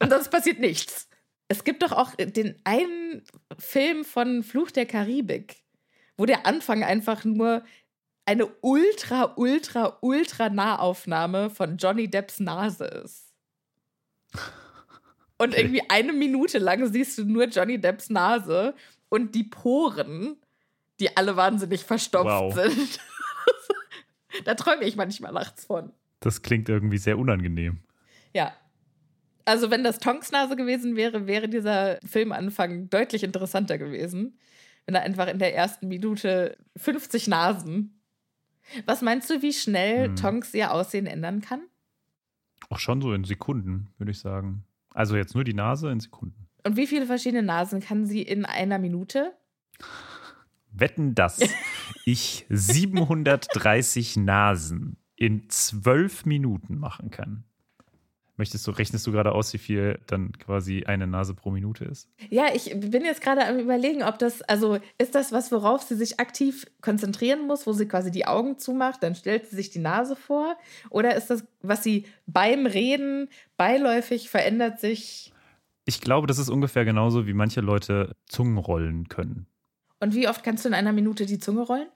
Speaker 1: Und sonst passiert nichts. Es gibt doch auch den einen Film von Fluch der Karibik, wo der Anfang einfach nur eine ultra, ultra, ultra Nahaufnahme von Johnny Depps Nase ist. Und
Speaker 2: Okay.
Speaker 1: irgendwie eine Minute lang siehst du nur Johnny Depps Nase und die Poren, die alle wahnsinnig verstopft
Speaker 2: Wow.
Speaker 1: sind. da träume ich manchmal nachts von.
Speaker 2: Das klingt irgendwie sehr unangenehm.
Speaker 1: Ja. Also, wenn das Tonks Nase gewesen wäre, wäre dieser Filmanfang deutlich interessanter gewesen. Wenn er einfach in der ersten Minute 50 Nasen. Was meinst du, wie schnell
Speaker 2: Hm.
Speaker 1: Tonks ihr Aussehen ändern kann?
Speaker 2: Auch schon so in Sekunden, würde ich sagen. Also jetzt nur die Nase in Sekunden.
Speaker 1: Und wie viele verschiedene Nasen kann sie in einer Minute?
Speaker 2: Wetten, dass ich 730 Nasen in zwölf Minuten machen kann. Möchtest du, rechnest du gerade aus, wie viel dann quasi eine Nase pro Minute ist?
Speaker 1: Ja, ich bin jetzt gerade am Überlegen, ob das, also ist das was, worauf sie sich aktiv konzentrieren muss, wo sie quasi die Augen zumacht, dann stellt sie sich die Nase vor? Oder ist das, was sie beim Reden beiläufig verändert sich?
Speaker 2: Ich glaube, das ist ungefähr genauso, wie manche Leute Zungen rollen können.
Speaker 1: Und wie oft kannst du in einer Minute die Zunge rollen?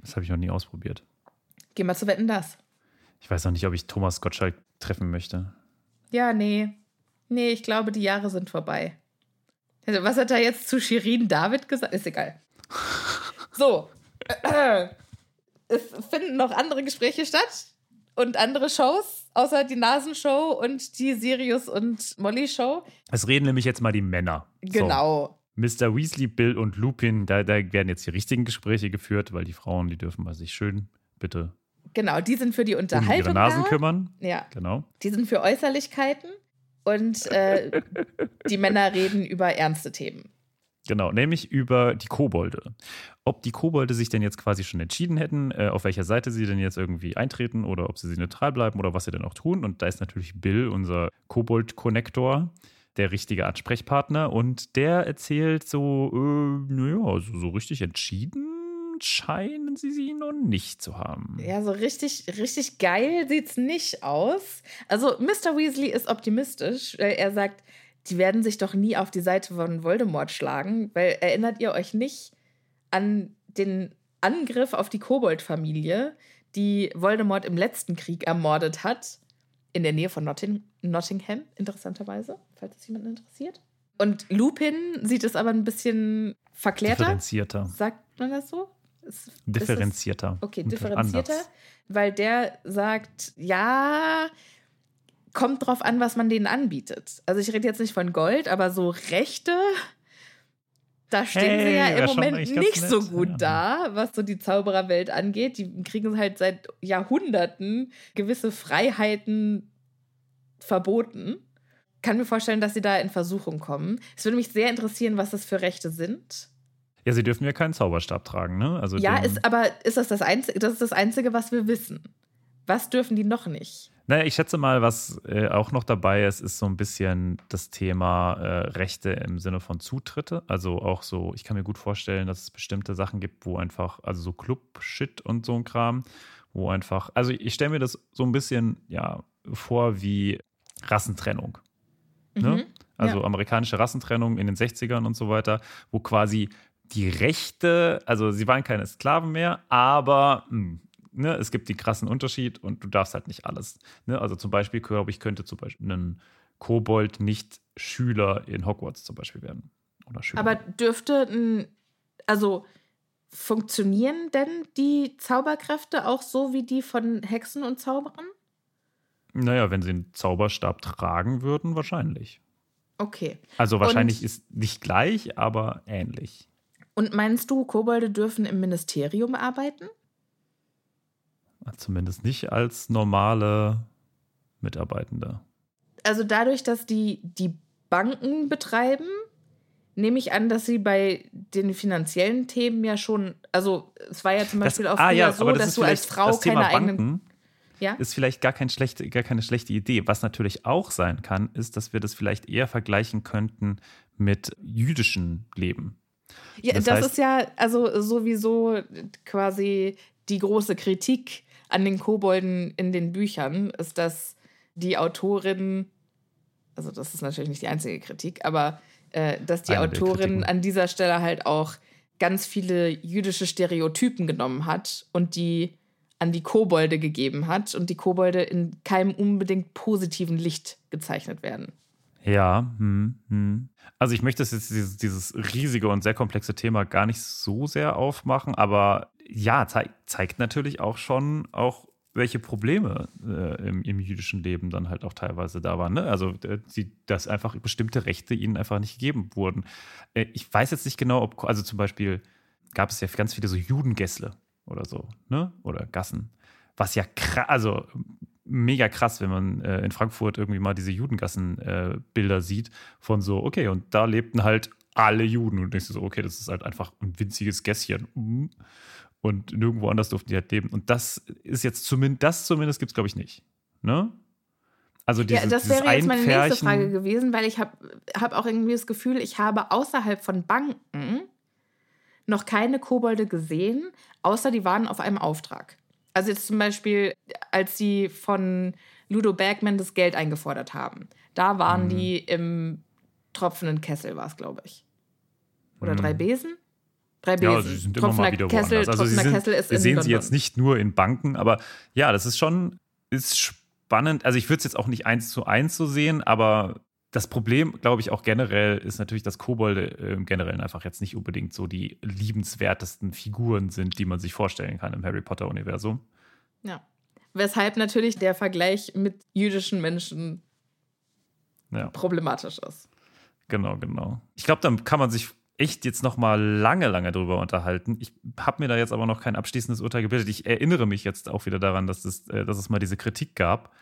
Speaker 2: Das habe ich noch nie ausprobiert.
Speaker 1: Geh mal zu wetten, das.
Speaker 2: Ich weiß noch nicht, ob ich Thomas Gottschalk treffen möchte.
Speaker 1: Ja, nee. Nee, ich glaube, die Jahre sind vorbei. Also, was hat er jetzt zu Shirin David gesagt? Ist egal. So. Es finden noch andere Gespräche statt und andere Shows, außer die Nasenshow und die Sirius und Molly Show.
Speaker 2: Es reden nämlich jetzt mal die Männer.
Speaker 1: Genau.
Speaker 2: So, Mr. Weasley, Bill und Lupin, da, da werden jetzt die richtigen Gespräche geführt, weil die Frauen, die dürfen bei sich schön bitte
Speaker 1: Genau, die sind für die
Speaker 2: um
Speaker 1: Unterhaltung
Speaker 2: ihre Nasen
Speaker 1: da.
Speaker 2: kümmern.
Speaker 1: Ja,
Speaker 2: Genau.
Speaker 1: die sind für Äußerlichkeiten und äh, die Männer reden über ernste Themen.
Speaker 2: Genau, nämlich über die Kobolde. Ob die Kobolde sich denn jetzt quasi schon entschieden hätten, äh, auf welcher Seite sie denn jetzt irgendwie eintreten oder ob sie sie neutral bleiben oder was sie denn auch tun. Und da ist natürlich Bill, unser Kobold-Konnektor, der richtige Ansprechpartner. Und der erzählt so, äh, naja, also so richtig entschieden scheinen sie sie noch nicht zu haben.
Speaker 1: Ja, so richtig, richtig geil sieht's nicht aus. Also, Mr. Weasley ist optimistisch. weil Er sagt, die werden sich doch nie auf die Seite von Voldemort schlagen, weil erinnert ihr euch nicht an den Angriff auf die Kobold-Familie, die Voldemort im letzten Krieg ermordet hat? In der Nähe von Notting Nottingham, interessanterweise, falls es jemanden interessiert. Und Lupin sieht es aber ein bisschen verklärter.
Speaker 2: Differenzierter.
Speaker 1: Sagt man das so? Ist- ist es-
Speaker 2: Differenzierter.
Speaker 1: Okay, differenzierter,
Speaker 2: anders.
Speaker 1: weil der sagt, ja, kommt drauf an, was man denen anbietet. Also ich rede jetzt nicht von Gold, aber so Rechte, da stehen sie
Speaker 2: Hey,
Speaker 1: ja im Moment nicht so gut da, was so die Zaubererwelt angeht. Die kriegen halt seit Jahrhunderten gewisse Freiheiten verboten. Kann mir vorstellen, dass sie da in Versuchung kommen. Es würde mich sehr interessieren, was das für Rechte sind.
Speaker 2: Ja, sie dürfen ja keinen Zauberstab tragen, ne? Also
Speaker 1: Ja, ist, aber ist das das Einzige? Das ist das Einzige, was wir wissen. Was dürfen die noch nicht?
Speaker 2: Naja, ich schätze mal, was äh, auch noch dabei ist, ist so ein bisschen das Thema äh, Rechte im Sinne von Zutritte. Also auch so, ich kann mir gut vorstellen, dass es bestimmte Sachen gibt, wo einfach, also so Club-Shit und so ein Kram, wo einfach, also ich stelle mir das so ein bisschen, ja, vor wie Rassentrennung. Ne?
Speaker 1: Mhm.
Speaker 2: Also
Speaker 1: Ja.
Speaker 2: amerikanische Rassentrennung in den 60ern und so weiter, wo quasi die Rechte, also sie waren keine Sklaven mehr, aber mh, ne, es gibt den krassen Unterschied und du darfst halt nicht alles. Ne? Also zum Beispiel, glaube ich, könnte zum Beispiel ein Kobold nicht Schüler in Hogwarts zum Beispiel werden. Oder Schüler.
Speaker 1: Aber dürfte ein, also funktionieren denn die Zauberkräfte auch so wie die von Hexen und Zauberern?
Speaker 2: naja, wenn sie einen Zauberstab tragen würden, wahrscheinlich.
Speaker 1: Okay.
Speaker 2: Also wahrscheinlich
Speaker 1: Und-
Speaker 2: ist nicht gleich, aber ähnlich.
Speaker 1: Und meinst du, Kobolde dürfen im Ministerium arbeiten?
Speaker 2: Zumindest nicht als normale Mitarbeitende.
Speaker 1: Also dadurch, dass die die Banken betreiben, nehme ich an, dass sie bei den finanziellen Themen ja schon, also es war ja zum
Speaker 2: Das-
Speaker 1: Beispiel auch
Speaker 2: ah, ja,
Speaker 1: so,
Speaker 2: das
Speaker 1: dass du als Frau
Speaker 2: das
Speaker 1: keine eigenen.
Speaker 2: Banken.
Speaker 1: Ja.
Speaker 2: ist vielleicht gar, kein schlechte, gar keine schlechte Idee. Was natürlich auch sein kann, ist, dass wir das vielleicht eher vergleichen könnten mit jüdischem Leben.
Speaker 1: Ja,
Speaker 2: Das
Speaker 1: das,
Speaker 2: heißt-
Speaker 1: ist ja also sowieso quasi die große Kritik an den Kobolden in den Büchern, ist, dass die Autorin, also das ist natürlich nicht die einzige Kritik, aber äh, dass die Autorin
Speaker 2: Kritiken.
Speaker 1: an dieser Stelle halt auch ganz viele jüdische Stereotypen genommen hat und die an die Kobolde gegeben hat und die Kobolde in keinem unbedingt positiven Licht gezeichnet werden.
Speaker 2: Ja, hm, hm. also ich möchte jetzt dieses, dieses riesige und sehr komplexe Thema gar nicht so sehr aufmachen, aber ja, zei zeigt natürlich auch schon auch welche Probleme äh, im, im jüdischen Leben dann halt auch teilweise da waren. Ne? Also, äh, die, dass einfach bestimmte Rechte ihnen einfach nicht gegeben wurden. Äh, ich weiß jetzt nicht genau, ob, also zum Beispiel gab es ja ganz viele so Judengässle oder so, ne? Oder Gassen. Was ja krass, also mega krass, wenn man äh, in Frankfurt irgendwie mal diese Judengassen-Bilder sieht, von so, okay, und da lebten halt alle Juden. Und denkst du so, okay, das ist halt einfach ein winziges Gässchen. Mhm. Und nirgendwo anders durften die halt leben. Und das ist jetzt zumindest, das zumindest gibt es, glaube ich, nicht. Ne? Also diese,
Speaker 1: ja, das
Speaker 2: dieses
Speaker 1: wäre jetzt meine nächste Frage gewesen, weil ich habe hab auch irgendwie das Gefühl, ich habe außerhalb von Banken noch keine Kobolde gesehen, außer die waren auf einem Auftrag. Also jetzt zum Beispiel, als sie von Ludo Bergman das Geld eingefordert haben. Da waren
Speaker 2: Mhm.
Speaker 1: die im tropfenden Kessel, war es, glaube ich. Oder drei Besen? Drei.
Speaker 2: Mhm. Ja, sie sind immer mal wieder
Speaker 1: Kessel,
Speaker 2: woanders. Also sie sind,
Speaker 1: Kessel ist
Speaker 2: wir sehen
Speaker 1: London.
Speaker 2: sie jetzt nicht nur in Banken, aber ja, das ist schon ist spannend. Also ich würde es jetzt auch nicht eins zu eins so sehen, aber das Problem, glaube ich, auch generell ist natürlich, dass Kobolde im Generellen einfach jetzt nicht unbedingt so die liebenswertesten Figuren sind, die man sich vorstellen kann im Harry Potter-Universum.
Speaker 1: Ja. Weshalb natürlich der Vergleich mit jüdischen Menschen
Speaker 2: Ja,
Speaker 1: problematisch ist.
Speaker 2: genau, genau. Ich glaube, dann kann man sich echt jetzt noch mal lange, lange drüber unterhalten. Ich habe mir da jetzt aber noch kein abschließendes Urteil gebildet. Ich erinnere mich jetzt auch wieder daran, dass es, äh, dass es mal diese Kritik gab.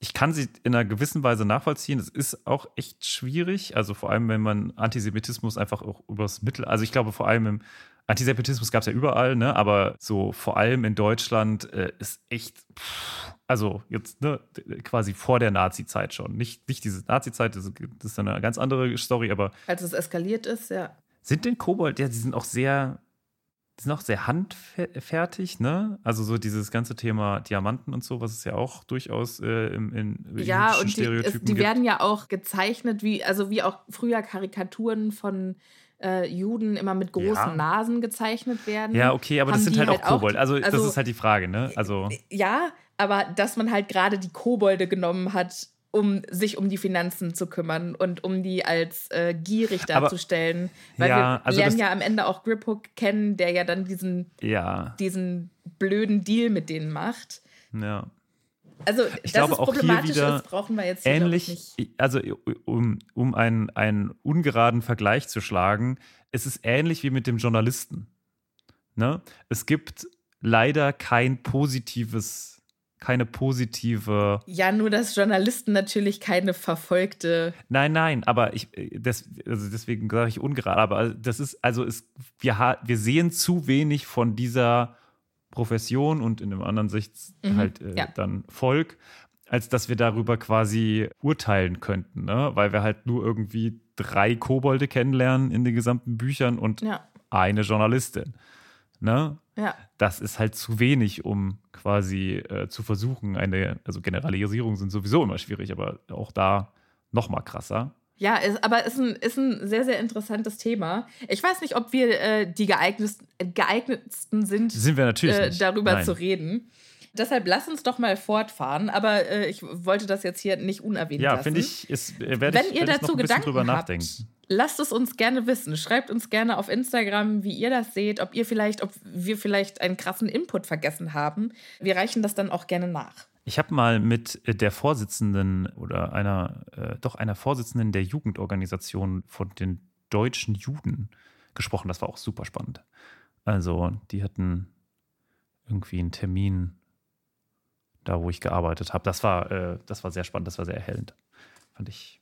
Speaker 2: Ich kann sie in einer gewissen Weise nachvollziehen. Es ist auch echt schwierig. Also vor allem, wenn man Antisemitismus einfach auch übers Mittel, also ich glaube vor allem im Antisemitismus gab es ja überall, ne? aber so vor allem in Deutschland äh, ist echt, pff, also jetzt ne, quasi vor der Nazi-Zeit schon. Nicht, nicht diese Nazi-Zeit, das, das ist eine ganz andere Story, aber
Speaker 1: Als es eskaliert ist, ja.
Speaker 2: Sind denn Kobold, ja, die sind auch sehr, die sind auch sehr handfertig, ne? Also so dieses ganze Thema Diamanten und so, was es ja auch durchaus äh, im, in
Speaker 1: Ja, und die, es, die werden ja auch gezeichnet, wie, also wie auch früher Karikaturen von äh, Juden immer mit großen
Speaker 2: Ja.
Speaker 1: Nasen gezeichnet werden.
Speaker 2: ja, okay, aber das sind halt auch
Speaker 1: halt auch-
Speaker 2: Kobold. Also, das
Speaker 1: also-
Speaker 2: ist halt die Frage, ne? Also,
Speaker 1: Ja, aber dass man halt gerade die Kobolde genommen hat, um sich um die Finanzen zu kümmern und um die als äh, gierig
Speaker 2: Aber-
Speaker 1: darzustellen. Weil
Speaker 2: Ja,
Speaker 1: wir
Speaker 2: also
Speaker 1: lernen ja am Ende auch Griphook kennen, der ja dann diesen,
Speaker 2: ja,
Speaker 1: diesen blöden Deal mit denen macht.
Speaker 2: ja.
Speaker 1: Also,
Speaker 2: Ich
Speaker 1: dass
Speaker 2: glaube,
Speaker 1: es
Speaker 2: auch hier
Speaker 1: problematisch
Speaker 2: wieder
Speaker 1: ist, brauchen wir jetzt hier,
Speaker 2: ähnlich,
Speaker 1: nicht.
Speaker 2: also um, um einen, einen ungeraden Vergleich zu schlagen, es ist ähnlich wie mit dem Journalisten. Ne? Es gibt leider kein positives, keine positive
Speaker 1: Ja, nur dass Journalisten natürlich keine verfolgte.
Speaker 2: Nein, nein, aber ich, äh, das, also deswegen sage ich ungerade, aber das ist, also es, wir, ha- wir sehen zu wenig von dieser Profession und in dem anderen Sicht
Speaker 1: Mhm,
Speaker 2: halt äh,
Speaker 1: ja.
Speaker 2: dann Volk, als dass wir darüber quasi urteilen könnten, ne? weil wir halt nur irgendwie drei Kobolde kennenlernen in den gesamten Büchern und
Speaker 1: Ja,
Speaker 2: eine Journalistin. Ne?
Speaker 1: ja.
Speaker 2: das ist halt zu wenig, um quasi äh, zu versuchen, eine, also Generalisierungen sind sowieso immer schwierig, aber auch da noch mal krasser.
Speaker 1: Ja, ist, aber ist ein, ist ein sehr, sehr interessantes Thema. Ich weiß nicht, ob wir äh, die geeignetsten, geeignetsten sind,
Speaker 2: Sind wir natürlich
Speaker 1: äh, darüber
Speaker 2: Nein.
Speaker 1: zu reden. Deshalb lass uns doch mal fortfahren. Aber äh, ich wollte das jetzt hier nicht unerwähnt
Speaker 2: Ja,
Speaker 1: lassen.
Speaker 2: finde ich, ist, äh, werde
Speaker 1: Wenn
Speaker 2: ich,
Speaker 1: ihr
Speaker 2: werd ich noch
Speaker 1: dazu
Speaker 2: ein bisschen
Speaker 1: Gedanken
Speaker 2: drüber
Speaker 1: habt,
Speaker 2: nachdenken.
Speaker 1: Lasst es uns gerne wissen. Schreibt uns gerne auf Instagram, wie ihr das seht, ob ihr vielleicht, ob wir vielleicht einen krassen Input vergessen haben. Wir reichen das dann auch gerne nach.
Speaker 2: Ich habe mal mit äh, der Vorsitzenden oder einer, äh, doch einer Vorsitzenden der Jugendorganisation von den deutschen Juden gesprochen. Das war auch super spannend. Also, die hatten irgendwie einen Termin da, wo ich gearbeitet habe. Das war, äh, das war sehr spannend, das war sehr erhellend. Fand ich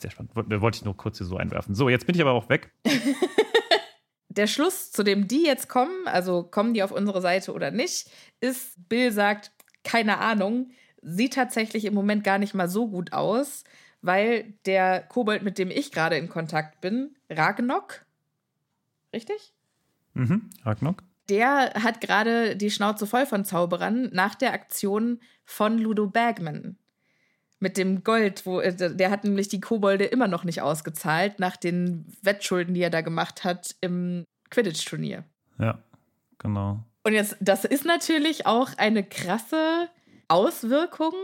Speaker 2: sehr spannend. Woll- Wollte ich nur kurz hier so einwerfen. So, jetzt bin ich aber auch weg.
Speaker 1: Der Schluss, zu dem die jetzt kommen, also kommen die auf unsere Seite oder nicht, ist, Bill sagt, keine Ahnung. Sieht tatsächlich im Moment gar nicht mal so gut aus, weil der Kobold, mit dem ich gerade in Kontakt bin, Ragnok, richtig?
Speaker 2: Mhm, Ragnok.
Speaker 1: Der hat gerade die Schnauze voll von Zauberern nach der Aktion von Ludo Bagman. Mit dem Gold, wo äh, der hat nämlich die Kobolde immer noch nicht ausgezahlt, nach den Wettschulden, die er da gemacht hat im Quidditch-Turnier.
Speaker 2: Ja, genau.
Speaker 1: Und jetzt, das ist natürlich auch eine krasse Auswirkung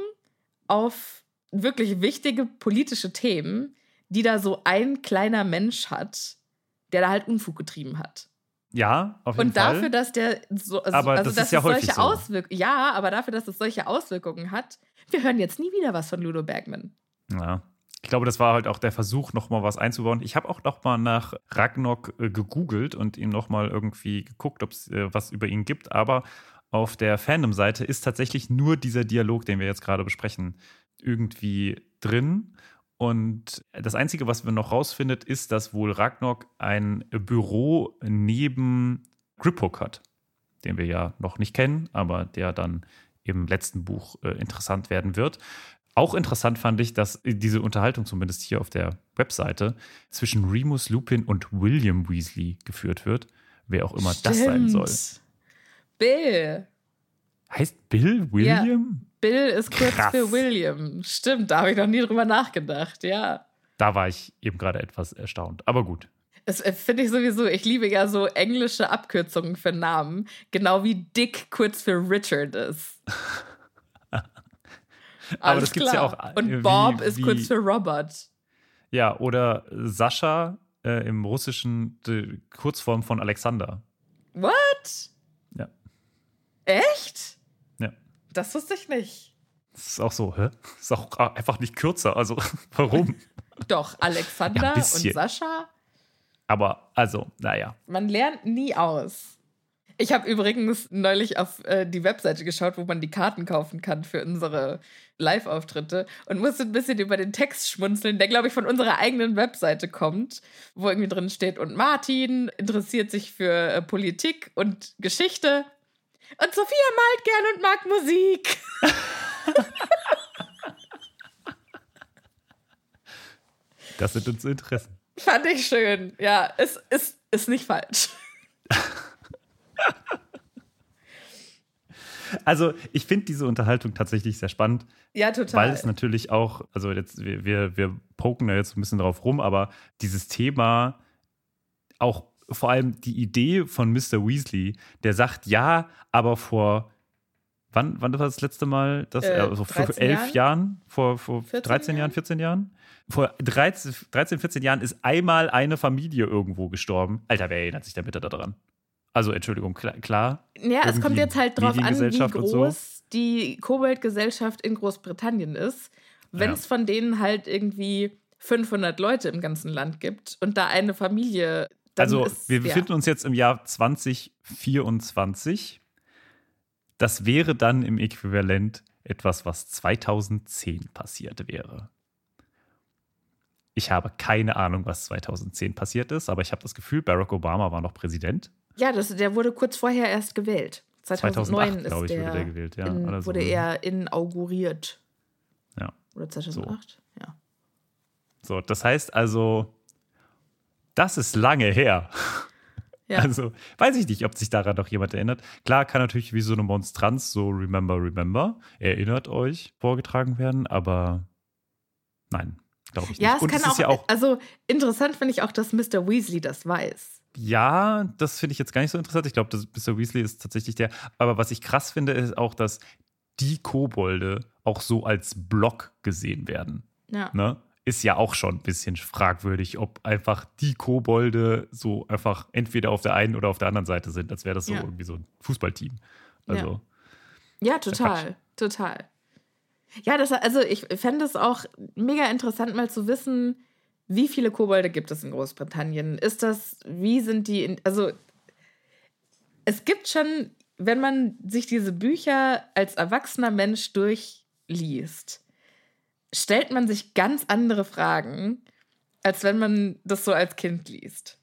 Speaker 1: auf wirklich wichtige politische Themen, die da so ein kleiner Mensch hat, der da halt Unfug getrieben hat.
Speaker 2: Ja, auf jeden
Speaker 1: Und
Speaker 2: Fall.
Speaker 1: dafür, dass der so, also,
Speaker 2: Aber
Speaker 1: also
Speaker 2: das
Speaker 1: dass
Speaker 2: ist ja
Speaker 1: es
Speaker 2: häufig
Speaker 1: solche
Speaker 2: so.
Speaker 1: Auswirkungen, ja, aber dafür, dass es solche Auswirkungen hat, wir hören jetzt nie wieder was von Ludo Bergman.
Speaker 2: Ja. Ich glaube, das war halt auch der Versuch, nochmal was einzubauen. Ich habe auch nochmal nach Ragnok äh, gegoogelt und ihm nochmal irgendwie geguckt, ob es äh, was über ihn gibt. Aber auf der Fandom-Seite ist tatsächlich nur dieser Dialog, den wir jetzt gerade besprechen, irgendwie drin. Und das Einzige, was wir noch rausfindet, ist, dass wohl Ragnok ein Büro neben Griphook hat, den wir ja noch nicht kennen, aber der dann im letzten Buch äh, interessant werden wird. Auch interessant fand ich, dass diese Unterhaltung zumindest hier auf der Webseite zwischen Remus Lupin und William Weasley geführt wird, wer auch immer das sein soll.
Speaker 1: Bill.
Speaker 2: Heißt Bill William?
Speaker 1: Bill ist kurz
Speaker 2: Krass.
Speaker 1: für William. Stimmt, da habe ich noch nie drüber nachgedacht, ja.
Speaker 2: Da war ich eben gerade etwas erstaunt. Aber gut.
Speaker 1: Das äh, finde ich sowieso. Ich liebe ja so englische Abkürzungen für Namen. Genau wie Dick kurz für Richard ist.
Speaker 2: Aber
Speaker 1: Alles
Speaker 2: das gibt's ja
Speaker 1: klar.
Speaker 2: auch,
Speaker 1: Und
Speaker 2: äh, wie-
Speaker 1: Bob ist
Speaker 2: wie-
Speaker 1: kurz für Robert.
Speaker 2: Ja, oder Sascha äh, im Russischen die Kurzform von Alexander.
Speaker 1: What?
Speaker 2: Ja.
Speaker 1: Echt?
Speaker 2: Ja.
Speaker 1: Das wusste ich nicht.
Speaker 2: Das ist auch so, hä? Ist auch einfach nicht kürzer. Also, warum?
Speaker 1: Doch,
Speaker 2: Ja,
Speaker 1: Alexander
Speaker 2: ein
Speaker 1: und. Sascha,
Speaker 2: Aber, also, naja.
Speaker 1: man lernt nie aus. Ich habe übrigens neulich auf äh, die Webseite geschaut, wo man die Karten kaufen kann für unsere Live-Auftritte und musste ein bisschen über den Text schmunzeln, der, glaube ich, von unserer eigenen Webseite kommt, wo irgendwie drin steht, und Martin interessiert sich für äh, Politik und Geschichte. Und Sophia malt gern und mag Musik.
Speaker 2: Das sind unsere Interessen.
Speaker 1: Fand ich schön. Ja, es ist, ist nicht falsch.
Speaker 2: Also, ich finde diese Unterhaltung tatsächlich sehr spannend,
Speaker 1: Ja, total.
Speaker 2: weil es natürlich auch, also jetzt, wir, wir, wir poken da jetzt ein bisschen drauf rum, aber dieses Thema, auch vor allem die Idee von Mr. Weasley, der sagt, ja, aber vor, wann, wann war das letzte Mal? Das,
Speaker 1: Äh,
Speaker 2: also vor
Speaker 1: 13
Speaker 2: elf
Speaker 1: Jahren?
Speaker 2: Jahren? Vor, vor
Speaker 1: 14
Speaker 2: 13 Jahren,
Speaker 1: Jahren?
Speaker 2: 14 Jahren? Vor 13, 13, 14 Jahren ist einmal eine Familie irgendwo gestorben. Alter, wer erinnert sich da bitte daran? Also, Entschuldigung, klar, klar
Speaker 1: Ja, es kommt jetzt halt drauf an, wie
Speaker 2: und so.
Speaker 1: groß die Kobold-Gesellschaft in Großbritannien ist. Wenn
Speaker 2: Ja.
Speaker 1: es von denen halt irgendwie 500 Leute im ganzen Land gibt und da eine Familie. Dann
Speaker 2: Also,
Speaker 1: ist,
Speaker 2: wir
Speaker 1: ja.
Speaker 2: befinden uns jetzt im Jahr 2024. Das wäre dann im Äquivalent etwas, was 2010 passiert wäre. Ich habe keine Ahnung, was 2010 passiert ist, aber ich habe das Gefühl, Barack Obama war noch Präsident.
Speaker 1: Ja, das, der wurde kurz vorher erst gewählt. 2009
Speaker 2: 2008, glaube
Speaker 1: ist
Speaker 2: ich,
Speaker 1: der,
Speaker 2: wurde der gewählt, ja,
Speaker 1: in,
Speaker 2: oder so.
Speaker 1: wurde er inauguriert.
Speaker 2: Ja.
Speaker 1: Oder 2008? Ja.
Speaker 2: So, das heißt also, das ist lange her.
Speaker 1: Ja.
Speaker 2: Also, weiß ich nicht, ob sich daran noch jemand erinnert. Klar kann natürlich wie so eine Monstranz, so Remember, Remember, erinnert euch, vorgetragen werden, aber nein, glaube ich
Speaker 1: ja,
Speaker 2: nicht.
Speaker 1: es
Speaker 2: Und
Speaker 1: kann
Speaker 2: es
Speaker 1: auch,
Speaker 2: ist ja auch,
Speaker 1: Also interessant finde ich auch, dass Mr. Weasley das weiß.
Speaker 2: ja, das finde ich jetzt gar nicht so interessant. Ich glaube, dass Mr. Weasley ist tatsächlich der. Aber was ich krass finde, ist auch, dass die Kobolde auch so als Block gesehen werden.
Speaker 1: Ja.
Speaker 2: ne, ist ja auch schon ein bisschen fragwürdig, ob einfach die Kobolde so einfach entweder auf der einen oder auf der anderen Seite sind, als wäre das so
Speaker 1: Ja.
Speaker 2: irgendwie so ein Fußballteam. Also,
Speaker 1: Ja,
Speaker 2: ja
Speaker 1: total, total. Ja, das, also ich fände es auch mega interessant, mal zu wissen, wie viele Kobolde gibt es in Großbritannien? Ist das, wie sind die, in, also es gibt schon, wenn man sich diese Bücher als erwachsener Mensch durchliest, stellt man sich ganz andere Fragen, als wenn man das so als Kind liest.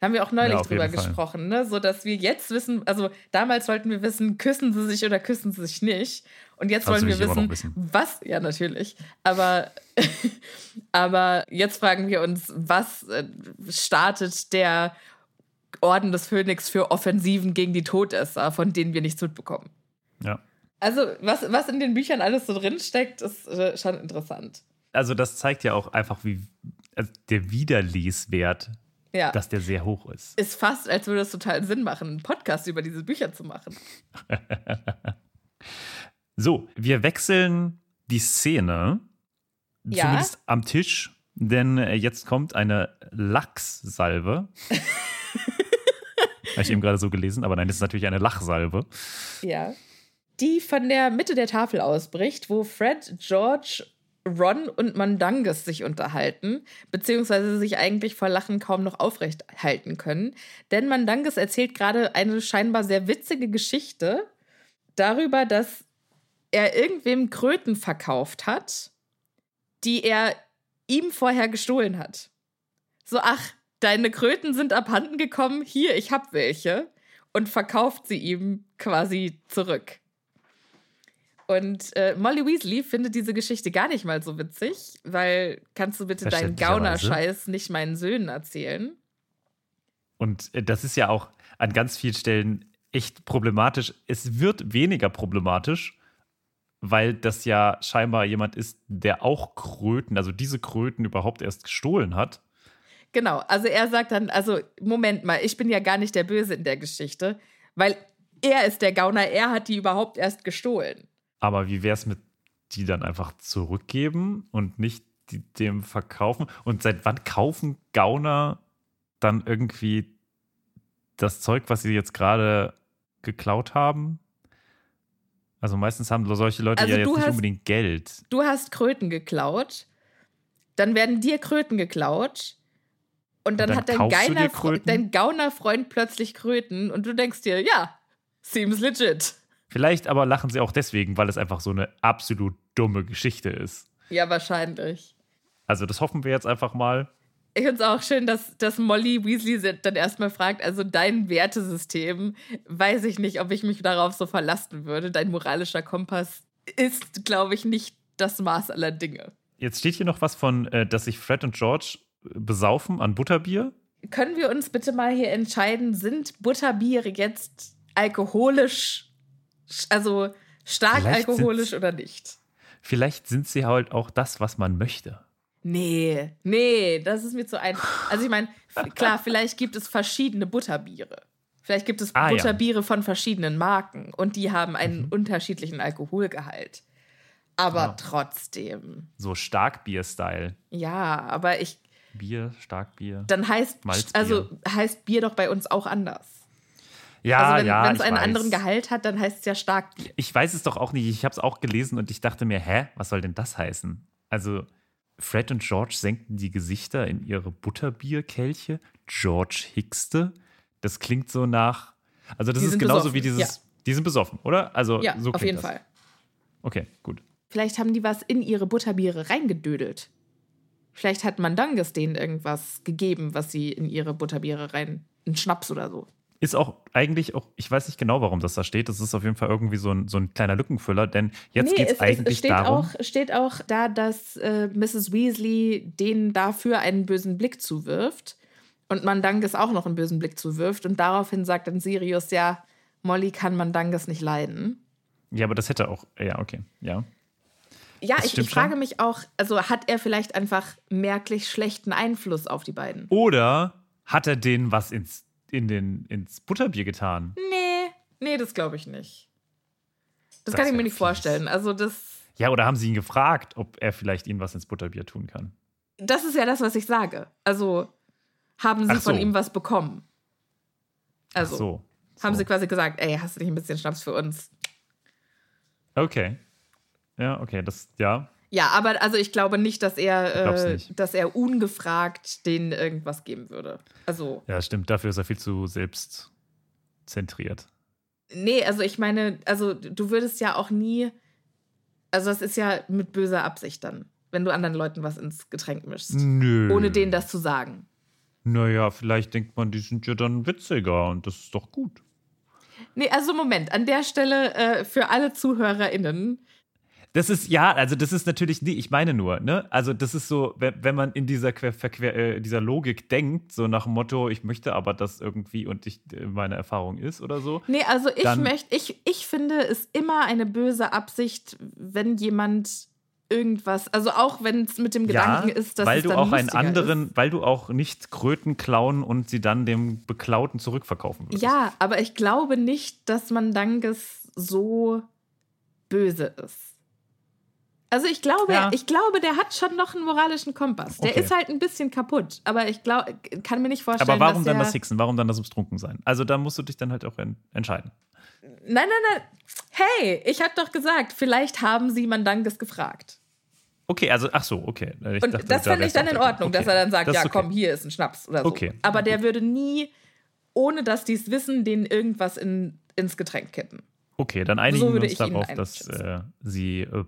Speaker 1: Da haben wir auch neulich
Speaker 2: Ja,
Speaker 1: drüber gesprochen, ne? So dass wir jetzt wissen, also damals wollten wir wissen, küssen sie sich oder küssen sie sich nicht. Und jetzt
Speaker 2: Das
Speaker 1: wollen wir wissen,
Speaker 2: wissen.
Speaker 1: was, ja, natürlich. Aber, aber jetzt fragen wir uns, was äh, startet der Orden des Phönix für Offensiven gegen die Todesser, von denen wir nichts mitbekommen?
Speaker 2: Ja.
Speaker 1: Also, was, was in den Büchern alles so drinsteckt, ist äh, schon interessant.
Speaker 2: Also, das zeigt ja auch einfach, wie also der Wiederleswert,
Speaker 1: Ja.
Speaker 2: dass der sehr hoch ist.
Speaker 1: ist fast, als würde es total Sinn machen, einen Podcast über diese Bücher zu machen.
Speaker 2: So, wir wechseln die Szene,
Speaker 1: Ja.
Speaker 2: zumindest am Tisch, denn äh, jetzt kommt eine Lachssalve. Habe ich eben gerade so gelesen, aber nein, das ist natürlich eine Lachsalve.
Speaker 1: Ja. Die von der Mitte der Tafel ausbricht, wo Fred, George, Ron und Mandangus sich unterhalten, beziehungsweise sich eigentlich vor Lachen kaum noch aufrecht halten können. Denn Mandangus erzählt gerade eine scheinbar sehr witzige Geschichte darüber, dass er irgendwem Kröten verkauft hat, die er ihm vorher gestohlen hat. So, ach, deine Kröten sind abhanden gekommen, hier, ich hab welche. Und verkauft sie ihm quasi zurück. Und äh, Molly Weasley findet diese Geschichte gar nicht mal so witzig, weil kannst du bitte deinen. Gaunerscheiß nicht meinen Söhnen erzählen?
Speaker 2: Und äh, das ist ja auch an ganz vielen Stellen echt problematisch. Es wird weniger problematisch, weil das ja scheinbar jemand ist, der auch Kröten, also diese Kröten überhaupt erst gestohlen hat.
Speaker 1: Genau, also er sagt dann, also Moment mal, ich bin ja gar nicht der Böse in der Geschichte, weil er ist der Gauner, er hat die überhaupt erst gestohlen.
Speaker 2: Aber wie wäre es mit die dann einfach zurückgeben und nicht die, dem verkaufen? Und seit wann kaufen Gauner dann irgendwie das Zeug, was sie jetzt gerade geklaut haben? Also meistens haben solche Leute
Speaker 1: Also
Speaker 2: ja jetzt nicht
Speaker 1: hast-
Speaker 2: unbedingt Geld.
Speaker 1: Du hast Kröten geklaut, dann werden dir Kröten geklaut und dann,
Speaker 2: dann
Speaker 1: hat dein, Geiner, dein Gaunerfreund plötzlich Kröten und du denkst dir, ja, seems legit.
Speaker 2: Vielleicht aber lachen sie auch deswegen, weil es einfach so eine absolut dumme Geschichte ist.
Speaker 1: Ja, wahrscheinlich.
Speaker 2: Also das hoffen wir jetzt einfach mal.
Speaker 1: Ich finde es auch schön, dass, dass Molly Weasley dann erstmal fragt, also dein Wertesystem, weiß ich nicht, ob ich mich darauf so verlassen würde. Dein moralischer Kompass ist, glaube ich, nicht das Maß aller Dinge.
Speaker 2: Jetzt steht hier noch was von, äh, dass sich Fred und George besaufen an Butterbier.
Speaker 1: Können wir uns bitte mal hier entscheiden, sind Butterbiere jetzt alkoholisch, also stark
Speaker 2: Vielleicht
Speaker 1: alkoholisch oder nicht?
Speaker 2: Vielleicht sind sie halt auch das, was man möchte.
Speaker 1: Nee, nee, das ist mir zu ein. Also ich meine, klar, vielleicht gibt es verschiedene Butterbiere. Vielleicht gibt es
Speaker 2: Ah, ja.
Speaker 1: Butterbiere von verschiedenen Marken und die haben einen unterschiedlichen Alkoholgehalt. Aber
Speaker 2: Ah.
Speaker 1: trotzdem,
Speaker 2: So Starkbier-Style.
Speaker 1: ja, aber ich,
Speaker 2: Bier, Starkbier.
Speaker 1: dann heißt,
Speaker 2: Malzbier.
Speaker 1: also heißt Bier doch bei uns auch anders.
Speaker 2: Ja,
Speaker 1: also wenn
Speaker 2: ja,
Speaker 1: es
Speaker 2: ich
Speaker 1: einen
Speaker 2: weiß.
Speaker 1: anderen Gehalt hat, dann heißt es ja Starkbier.
Speaker 2: Ich weiß es doch auch nicht. Ich habe es auch gelesen und ich dachte mir, hä, was soll denn das heißen? Also Fred und George senkten die Gesichter in ihre Butterbierkelche. George hickste. Das klingt so nach. Also das
Speaker 1: Die
Speaker 2: ist genauso
Speaker 1: besoffen,
Speaker 2: wie dieses.
Speaker 1: ja.
Speaker 2: Die sind besoffen, oder? Also
Speaker 1: Ja,
Speaker 2: so
Speaker 1: auf jeden
Speaker 2: das.
Speaker 1: Fall.
Speaker 2: Okay, gut.
Speaker 1: Vielleicht haben die was in ihre Butterbiere reingedödelt. Vielleicht hat Mandanges denen irgendwas gegeben, was sie in ihre Butterbiere rein. Ein Schnaps oder so.
Speaker 2: Ist auch eigentlich auch, ich weiß nicht genau, warum das da steht. Das ist auf jeden Fall irgendwie so ein, so ein kleiner Lückenfüller, denn jetzt geht
Speaker 1: es,
Speaker 2: eigentlich
Speaker 1: es steht,
Speaker 2: darum.
Speaker 1: auch, steht auch da, dass äh, Mrs. Weasley denen dafür einen bösen Blick zuwirft und Mandanges auch noch einen bösen Blick zuwirft. Und daraufhin sagt dann Sirius, ja, Molly kann Mandanges nicht leiden.
Speaker 2: Ja, aber das hätte auch. Ja, okay. Ja.
Speaker 1: Ja,
Speaker 2: Das
Speaker 1: ich, ich frage mich auch, also hat er vielleicht einfach merklich schlechten Einfluss auf die beiden?
Speaker 2: Oder hat er denen was ins, in den, ins Butterbier getan?
Speaker 1: Nee, nee, das glaube ich nicht. Das,
Speaker 2: Das
Speaker 1: kann ich mir nicht
Speaker 2: fies.
Speaker 1: vorstellen. Also das,
Speaker 2: Ja, oder haben sie ihn gefragt, ob er vielleicht ihnen was ins Butterbier tun kann?
Speaker 1: das ist ja das, was ich sage. Also haben sie
Speaker 2: so.
Speaker 1: von ihm was bekommen? Also
Speaker 2: Ach so.
Speaker 1: haben
Speaker 2: so.
Speaker 1: sie quasi gesagt, ey, hast du nicht ein bisschen Schnaps für uns?
Speaker 2: Okay. Ja, okay, das, ja.
Speaker 1: Ja, aber also ich glaube nicht, dass er, äh,
Speaker 2: nicht.
Speaker 1: dass er ungefragt denen irgendwas geben würde. Also,
Speaker 2: Ja, stimmt. Dafür ist er viel zu selbstzentriert.
Speaker 1: nee, also ich meine, also du würdest ja auch nie, also das ist ja mit böser Absicht dann, wenn du anderen Leuten was ins Getränk mischst,
Speaker 2: Nö.
Speaker 1: ohne denen das zu sagen.
Speaker 2: Naja, vielleicht denkt man, die sind ja dann witziger und das ist doch gut.
Speaker 1: Nee, also Moment, an der Stelle äh, für alle ZuhörerInnen.
Speaker 2: Das ist, ja, also das ist natürlich, nee, ich meine nur, ne? Also das ist so, wenn, wenn man in dieser, Verquer, äh, dieser Logik denkt, so nach dem Motto, ich möchte aber das irgendwie und ich, äh, meine Erfahrung ist oder so.
Speaker 1: Nee, also ich möchte, ich, ich finde es immer eine böse Absicht, wenn jemand irgendwas, also auch wenn es mit dem Gedanken
Speaker 2: ja,
Speaker 1: ist, dass
Speaker 2: weil
Speaker 1: es
Speaker 2: du auch einen anderen,
Speaker 1: ist.
Speaker 2: weil du auch nicht Kröten klauen und sie dann dem Beklauten zurückverkaufen würdest.
Speaker 1: Ja, aber ich glaube nicht, dass Mandanges so böse ist. Also ich glaube, ja. ich glaube, der hat schon noch einen moralischen Kompass. Der okay. ist halt ein bisschen kaputt, aber ich glaube, kann mir nicht vorstellen,
Speaker 2: Aber warum
Speaker 1: dann
Speaker 2: das Hixen? Warum dann das Betrunken sein? Also da musst du dich dann halt auch entscheiden.
Speaker 1: Nein, nein, nein. Hey, ich hatte doch gesagt, vielleicht haben sie Mandanges gefragt.
Speaker 2: Okay, also ach so, okay.
Speaker 1: Ich und dachte, das fände ich dann in Ordnung, okay. dass er dann sagt, ja, okay. komm, hier ist ein Schnaps oder so. Okay. Aber der würde nie, ohne dass die es wissen, denen irgendwas in, ins Getränk kippen.
Speaker 2: Okay, dann einigen so wir uns darauf, dass äh, sie äh,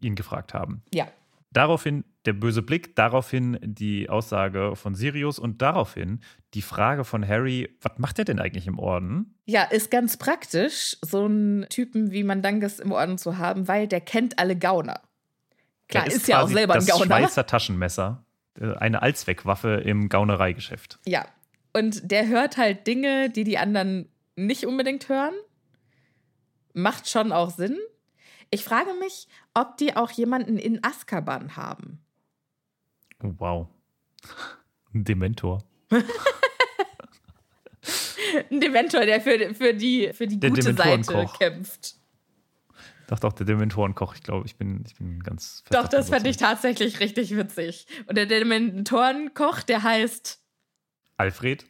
Speaker 2: ihn gefragt haben.
Speaker 1: Ja.
Speaker 2: Daraufhin der böse Blick, daraufhin die Aussage von Sirius und daraufhin die Frage von Harry, was macht er denn eigentlich im Orden?
Speaker 1: Ja, ist ganz praktisch, so einen Typen wie Mandanges im Orden zu haben, weil der kennt alle Gauner. Klar, ist, ist ja auch selber ein Gauner.
Speaker 2: Das Schweizer Taschenmesser, äh, eine Allzweckwaffe im Gaunereigeschäft.
Speaker 1: Ja, und der hört halt Dinge, die die anderen nicht unbedingt hören. Macht schon auch Sinn. Ich frage mich, ob die auch jemanden in Azkaban haben.
Speaker 2: Wow. Ein Dementor.
Speaker 1: Ein Dementor, der für, für die, für die gute Seite kämpft.
Speaker 2: Doch, doch, der Dementorenkoch. Ich glaube, ich bin, ich bin ganz.
Speaker 1: Doch, das fand ich tatsächlich richtig witzig. Und der Dementorenkoch, der heißt.
Speaker 2: Alfred.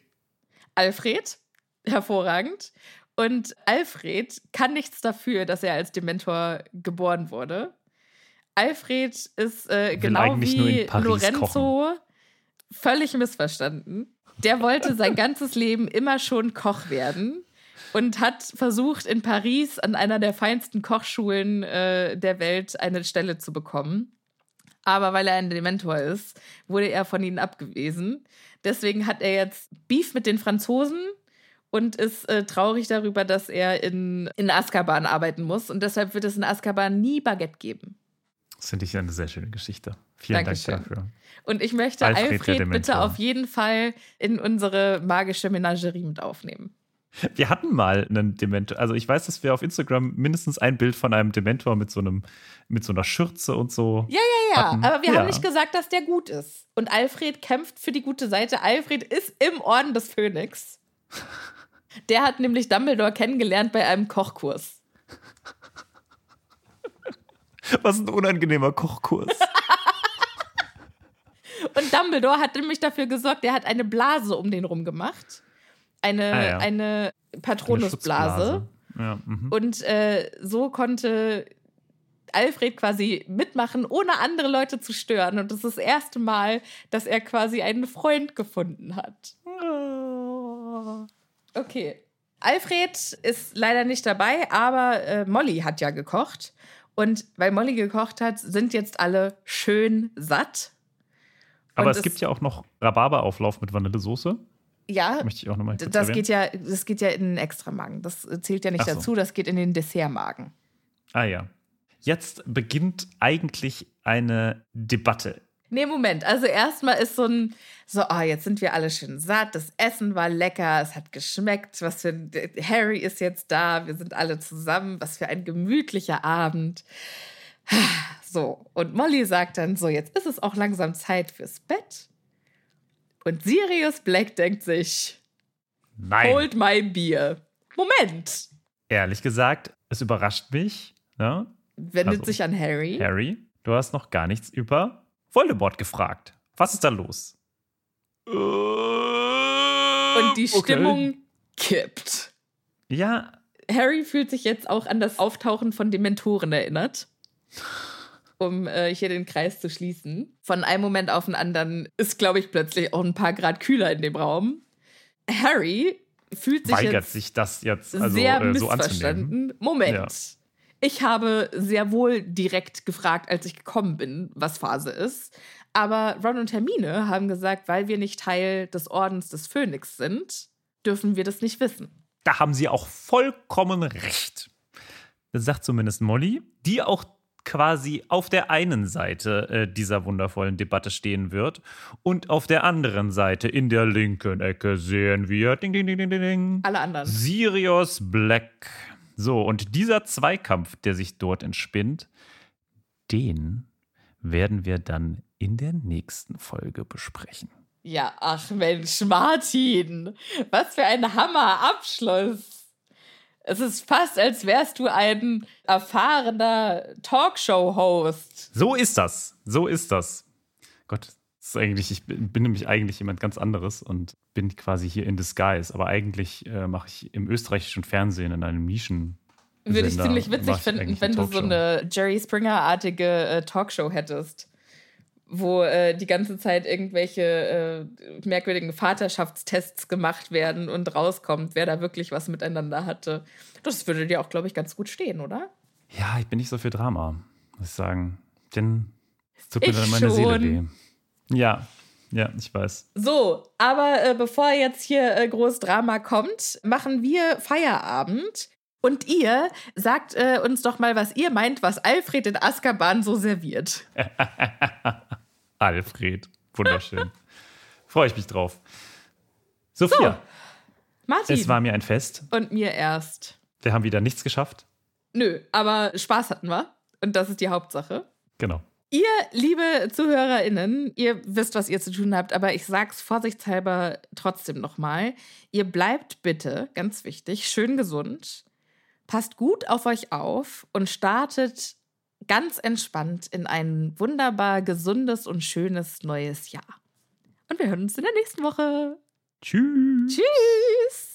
Speaker 1: Alfred. Hervorragend. Und Alfred kann nichts dafür, dass er als Dementor geboren wurde. Alfred ist äh, genau wie Lorenzo kochen. völlig missverstanden. Der wollte sein ganzes Leben immer schon Koch werden und hat versucht, in Paris an einer der feinsten Kochschulen äh, der Welt eine Stelle zu bekommen. Aber weil er ein Dementor ist, wurde er von ihnen abgewiesen. Deswegen hat er jetzt Beef mit den Franzosen und ist äh, traurig darüber, dass er in, in Azkaban arbeiten muss. Und deshalb wird es in Azkaban nie Baguette geben.
Speaker 2: Das finde ich eine sehr schöne Geschichte. Vielen Dankeschön. Dank dafür.
Speaker 1: Und ich möchte Alfred, Alfred bitte auf jeden Fall in unsere magische Menagerie mit aufnehmen.
Speaker 2: Wir hatten mal einen Dementor. Also ich weiß, dass wir auf Instagram mindestens ein Bild von einem Dementor mit so einem, mit so einer Schürze und so.
Speaker 1: Ja, ja, ja. Hatten. Aber wir ja. haben nicht gesagt, dass der gut ist. Und Alfred kämpft für die gute Seite. Alfred ist im Orden des Phönix. Der hat nämlich Dumbledore kennengelernt bei einem Kochkurs.
Speaker 2: Was ein unangenehmer Kochkurs.
Speaker 1: Und Dumbledore hat nämlich dafür gesorgt, er hat eine Blase um den rum gemacht. Eine, ah, ja. eine Patronusblase. Ja, mhm. Und äh, so konnte Alfred quasi mitmachen, ohne andere Leute zu stören. Und das ist das erste Mal, dass er quasi einen Freund gefunden hat. Oh. Okay. Alfred ist leider nicht dabei, aber äh, Molly hat ja gekocht. Und weil Molly gekocht hat, sind jetzt alle schön satt.
Speaker 2: Aber es, es gibt ja auch noch Rhabarberauflauf mit Vanillesoße.
Speaker 1: Ja,
Speaker 2: möchte ich auch nochmal
Speaker 1: das geht ja, das geht ja in den Extramagen. Das zählt ja nicht so. dazu, das geht in den Dessertmagen.
Speaker 2: Ah ja. Jetzt beginnt eigentlich eine Debatte
Speaker 1: Nee, Moment. Also erstmal ist so ein, so, oh, jetzt sind wir alle schön satt, das Essen war lecker, es hat geschmeckt, was für ein, Harry ist jetzt da, wir sind alle zusammen, was für ein gemütlicher Abend. So, und Molly sagt dann so, jetzt ist es auch langsam Zeit fürs Bett. Und Sirius Black denkt sich,
Speaker 2: Nein.
Speaker 1: Hold my beer. Moment.
Speaker 2: Ehrlich gesagt, es überrascht mich. Ne?
Speaker 1: Wendet also, sich an Harry.
Speaker 2: Harry, du hast noch gar nichts über Voldemort gefragt. Was ist da los?
Speaker 1: Und die Stimmung okay. kippt.
Speaker 2: Ja.
Speaker 1: Harry fühlt sich jetzt auch an das Auftauchen von Dementoren erinnert. Um äh, hier den Kreis zu schließen. Von einem Moment auf den anderen ist, glaube ich, plötzlich auch ein paar Grad kühler in dem Raum. Harry fühlt sich
Speaker 2: weigert
Speaker 1: jetzt
Speaker 2: sich das jetzt also,
Speaker 1: sehr
Speaker 2: äh, so
Speaker 1: missverstanden.
Speaker 2: Anzunehmen.
Speaker 1: Moment. Ja. Ich habe sehr wohl direkt gefragt, als ich gekommen bin, was Phase ist. Aber Ron und Hermine haben gesagt, weil wir nicht Teil des Ordens des Phönix sind, dürfen wir das nicht wissen.
Speaker 2: da haben sie auch vollkommen recht. Das sagt zumindest Molly, die auch quasi auf der einen Seite äh, dieser wundervollen Debatte stehen wird und auf der anderen Seite in der linken Ecke sehen wir ding, ding, ding, ding, ding,
Speaker 1: Alle anderen.
Speaker 2: Sirius Black. So, und dieser Zweikampf, der sich dort entspinnt, den werden wir dann in der nächsten Folge besprechen.
Speaker 1: Ja, ach Mensch, Martin. Was für ein Hammerabschluss. Es ist fast, als wärst du ein erfahrener Talkshow-Host.
Speaker 2: So ist das. So ist das. Gott, ist eigentlich, ich bin, nämlich eigentlich jemand ganz anderes und bin quasi hier in Disguise. Aber eigentlich äh, mache ich im österreichischen Fernsehen in einem Nischen.
Speaker 1: Würde ich ziemlich witzig finden, wenn du so eine Jerry Springer-artige äh, Talkshow hättest, wo äh, die ganze Zeit irgendwelche äh, merkwürdigen Vaterschaftstests gemacht werden und rauskommt, wer da wirklich was miteinander hatte. Das würde dir auch, glaube ich, ganz gut stehen, oder?
Speaker 2: Ja, ich bin nicht so für Drama, muss ich sagen. Denn es tut mir
Speaker 1: Ich
Speaker 2: dann meine Seele
Speaker 1: schon.
Speaker 2: weh. Ja, ja, ich weiß.
Speaker 1: So, aber äh, bevor jetzt hier äh, groß Drama kommt, machen wir Feierabend. Und ihr sagt äh, uns doch mal, was ihr meint, was Alfred in Azkaban so serviert.
Speaker 2: Alfred, wunderschön. Freue ich mich drauf. Sophia,
Speaker 1: Martin.
Speaker 2: es war mir ein Fest.
Speaker 1: und mir erst.
Speaker 2: Wir haben wieder nichts geschafft.
Speaker 1: Nö, aber Spaß hatten wir. Und das ist die Hauptsache.
Speaker 2: Genau.
Speaker 1: Ihr, liebe ZuhörerInnen, ihr wisst, was ihr zu tun habt, aber ich sag's vorsichtshalber trotzdem nochmal. Ihr bleibt bitte, ganz wichtig, schön gesund, passt gut auf euch auf und startet ganz entspannt in ein wunderbar gesundes und schönes neues Jahr. Und wir hören uns in der nächsten Woche.
Speaker 2: Tschüss.
Speaker 1: Tschüss!